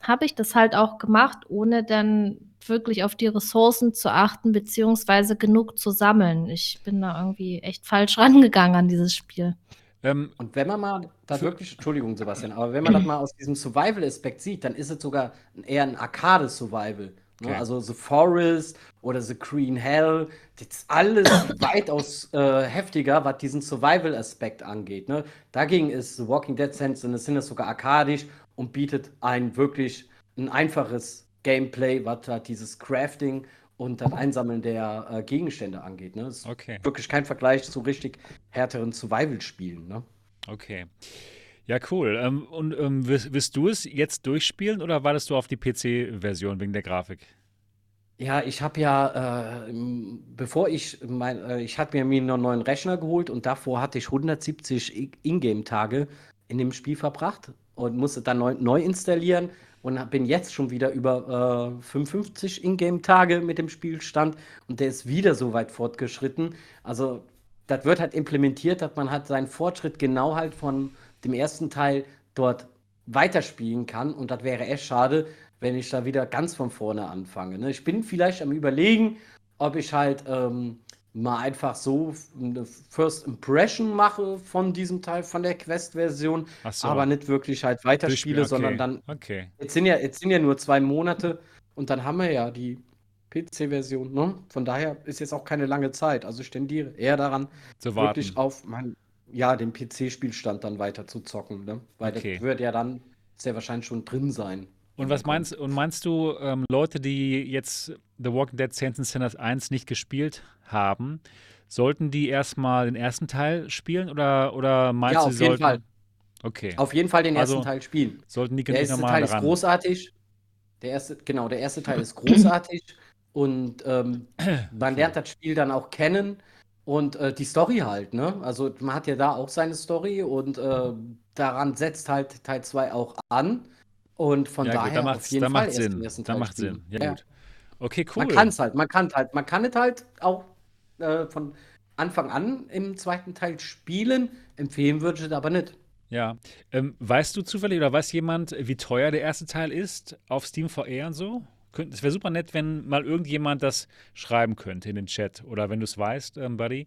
habe ich das halt auch gemacht, ohne dann wirklich auf die Ressourcen zu achten, beziehungsweise genug zu sammeln. Ich bin da irgendwie echt falsch rangegangen an dieses Spiel. Ähm, und wenn man mal da wirklich, Entschuldigung, Sebastian, aber wenn man das mal aus diesem Survival-Aspekt sieht, dann ist es sogar eher ein Arcade-Survival. Ne? Okay. Also The Forest oder The Green Hell, das ist alles weitaus äh, heftiger, was diesen Survival-Aspekt angeht. Ne? Dagegen ist The Walking Dead Sense in Sinne sogar arkadisch und bietet ein wirklich ein einfaches Gameplay, was halt dieses Crafting und das Einsammeln der äh, Gegenstände angeht. Ne? Das ist okay. wirklich kein Vergleich zu richtig härteren Survival-Spielen. Ne? Okay. Ja, cool. Ähm, und ähm, wirst, wirst, du es jetzt durchspielen oder wartest du auf die PC-Version wegen der Grafik? Ja, ich habe ja, äh, bevor ich, mein, äh, ich hatte mir einen neuen Rechner geholt und davor hatte ich 170 Ingame-Tage in dem Spiel verbracht und musste dann neu, neu installieren und bin jetzt schon wieder über äh, 55 Ingame-Tage mit dem Spielstand und der ist wieder so weit fortgeschritten. Also, das wird halt implementiert, dass man halt seinen Fortschritt genau halt von dem ersten Teil dort weiterspielen kann. Und das wäre echt schade, wenn ich da wieder ganz von vorne anfange. Ne? Ich bin vielleicht am Überlegen, ob ich halt ähm, mal einfach so eine First Impression mache von diesem Teil, von der Quest-Version, so. aber nicht wirklich halt weiterspiele, okay. sondern dann. Okay. Jetzt sind, ja, jetzt sind ja nur zwei Monate und dann haben wir ja die PC-Version. Ne? Von daher ist jetzt auch keine lange Zeit. Also ich tendiere eher daran, wirklich auf mein ja, den PC-Spielstand dann weiter zu zocken, ne? Weil okay. das wird ja dann sehr wahrscheinlich schon drin sein. Und was meinst, und meinst du, ähm, Leute, die jetzt The Walking Dead Saints and Sinners 1 nicht gespielt haben, sollten die erstmal den ersten Teil spielen oder, oder meinst ja, du, sie sollten. Fall. Okay. Auf jeden Fall den ersten also, Teil spielen. Sollten die Der erste Teil ist großartig. Der erste, genau, der erste Teil ist großartig und ähm, man lernt das Spiel dann auch kennen und äh, die Story halt, ne? Also man hat ja da auch seine Story und äh, daran setzt halt Teil 2 auch an. Und von ja, daher gut, auf jeden Fall macht Sinn. ersten Teil da macht. Sinn. Ja, ja, gut. Okay, cool. Man kann es halt, man kann halt, man kann es halt auch äh, von Anfang an im zweiten Teil spielen. Empfehlen würde ich es aber nicht. Ja. Ähm, weißt du zufällig oder weiß jemand, wie teuer der erste Teil ist auf Steam VR und so? Es wäre super nett, wenn mal irgendjemand das schreiben könnte in den Chat. Oder wenn du es weißt, ähm, Buddy.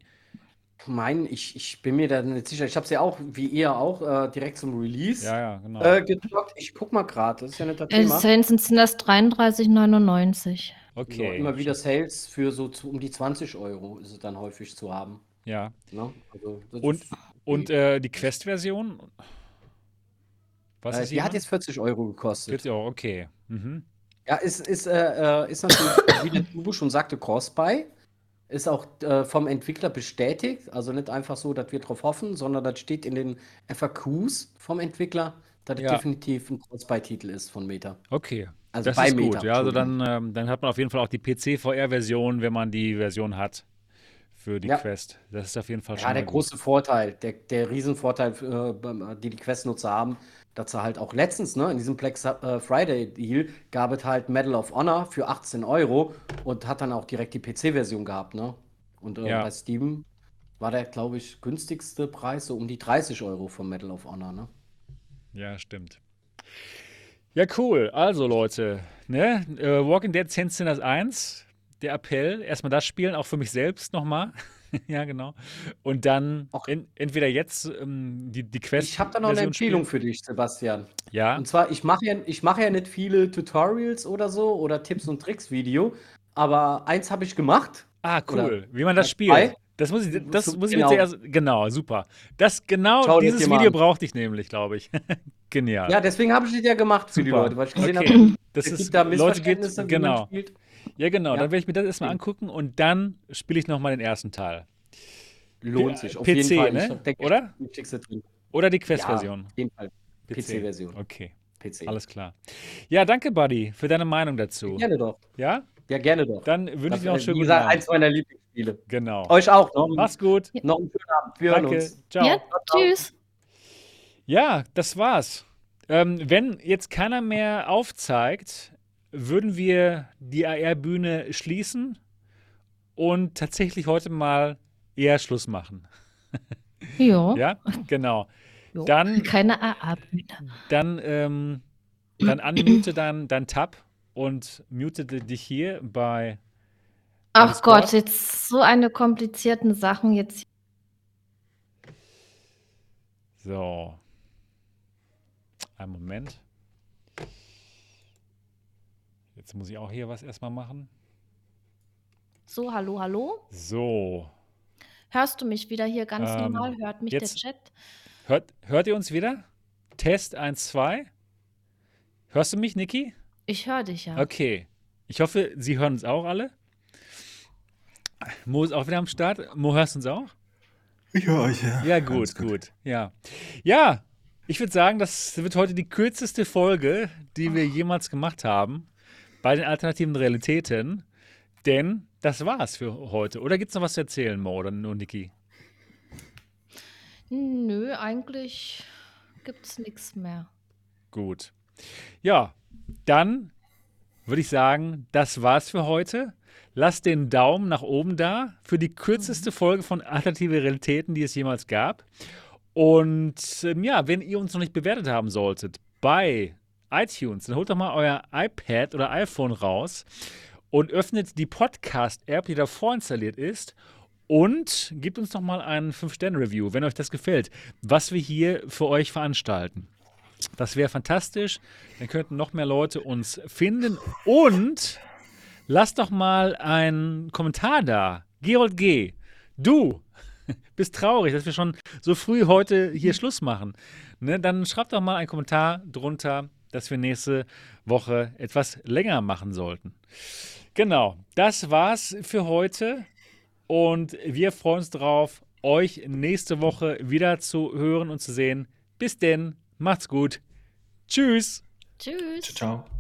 Mein, ich, ich bin mir da nicht sicher. Ich habe es ja auch, wie ihr auch, äh, direkt zum Release ja, ja, genau. äh, gedruckt. Ich guck mal gerade, das ist ja nicht das Thema. Sales sind das 33,99. Okay. So, immer wieder Sales für so zu, um die 20 Euro ist es dann häufig zu haben. Ja. Ne? Also, und und äh, die Quest-Version? Was äh, ist die hat jetzt 40 Euro gekostet. 40 Euro, okay. Mhm. Ja, ist, ist, äh, äh ist natürlich, wie der Tubo schon sagte, Cross-Buy. Ist auch äh, vom Entwickler bestätigt. Also nicht einfach so, dass wir drauf hoffen, sondern das steht in den FAQs vom Entwickler, dass ja. definitiv ein Cross-Buy-Titel ist von Meta. Okay. Also das bei ist Meta, gut. Ja, also dann, ähm, dann hat man auf jeden Fall auch die PC-VR-Version, wenn man die Version hat für die ja. Quest. Das ist auf jeden Fall schon. Ja, der große gut. Vorteil, der, der Riesenvorteil, äh, die die Quest-Nutzer haben, sie halt auch letztens, ne, in diesem Black äh, Friday Deal gab es halt Medal of Honor für 18 Euro und hat dann auch direkt die PC-Version gehabt, ne? Und äh, ja. bei Steam war der, glaube ich, günstigste Preis so um die 30 Euro vom Medal of Honor, ne? Ja, stimmt. Ja, cool. Also, Leute, ne? Uh, Walking Dead Sinners 1 der Appell. Erstmal das spielen, auch für mich selbst nochmal. ja, genau. Und dann in, entweder jetzt ähm, die, die Quest. Ich habe da noch eine Empfehlung spielen. für dich, Sebastian. Ja. Und zwar, ich mache ja, mach ja nicht viele Tutorials oder so oder Tipps und Tricks Video, aber eins habe ich gemacht. Ah, cool. Oder Wie man das spielt. Zwei. Das muss ich, das muss ich genau. mir zuerst. Genau, super. Das genau Schau dieses Video brauchte ich nämlich, glaube ich. Genial. Ja, deswegen habe ich das ja gemacht für super. die Leute, weil ich gesehen okay. habe, das ist, da Leute geht, genau. Ja, genau. Ja. Dann werde ich mir das erstmal angucken und dann spiele ich nochmal den ersten Teil. Lohnt sich, auf PC, jeden Fall. Ne? Oder? Oder die Quest-Version? Ja, auf jeden Fall. PC-Version. PC okay. PC. Alles klar. Ja, danke, Buddy, für deine Meinung dazu. Gerne doch. Ja? Ja, gerne doch. Dann wünsche ich dir noch schön Wie gesagt, eins meiner Lieblingsspiele. Genau. Euch auch. Noch, Mach's gut. Noch einen schönen Abend. Wir danke. hören uns. Ciao. Ja, tschüss. Ja, das war's. Ähm, wenn jetzt keiner mehr aufzeigt, würden wir die AR-Bühne schließen und tatsächlich heute mal eher Schluss machen. Ja. ja, genau. Jo. Dann, Keine AR-Bühne. Dann, ähm, dann unmute dann dein Tab und mute dich hier bei. Ach Gott, jetzt so eine komplizierten Sachen jetzt. So. Einen Moment. Jetzt muss ich auch hier was erstmal machen. So, hallo, hallo. So. Hörst du mich wieder hier ganz ähm, normal? Hört mich jetzt, der Chat? Hört, hört ihr uns wieder? Test 1, 2. Hörst du mich, Niki? Ich höre dich ja. Okay. Ich hoffe, Sie hören uns auch alle. Mo ist auch wieder am Start. Mo, hörst du uns auch? Ich höre euch, ja. Ja, gut, gut, gut. Ja. Ja, ich würde sagen, das wird heute die kürzeste Folge, die wir jemals gemacht haben bei den alternativen Realitäten. Denn das war's für heute. Oder gibt es noch was zu erzählen, Mo oder nur Niki? Nö, eigentlich gibt es nichts mehr. Gut. Ja, dann würde ich sagen, das war's für heute. Lasst den Daumen nach oben da für die kürzeste mhm. Folge von Alternative Realitäten, die es jemals gab. Und ähm, ja, wenn ihr uns noch nicht bewertet haben solltet bei iTunes, dann holt doch mal euer iPad oder iPhone raus und öffnet die Podcast-App, die da vorinstalliert ist und gebt uns doch mal einen 5-Sterne-Review, wenn euch das gefällt, was wir hier für euch veranstalten. Das wäre fantastisch. Dann könnten noch mehr Leute uns finden. Und lasst doch mal einen Kommentar da. Gerold G., du bist traurig, dass wir schon so früh heute hier Schluss machen. Ne? Dann schreibt doch mal einen Kommentar drunter dass wir nächste Woche etwas länger machen sollten. Genau, das war's für heute. Und wir freuen uns darauf, euch nächste Woche wieder zu hören und zu sehen. Bis denn, macht's gut. Tschüss. Tschüss. Ciao. ciao.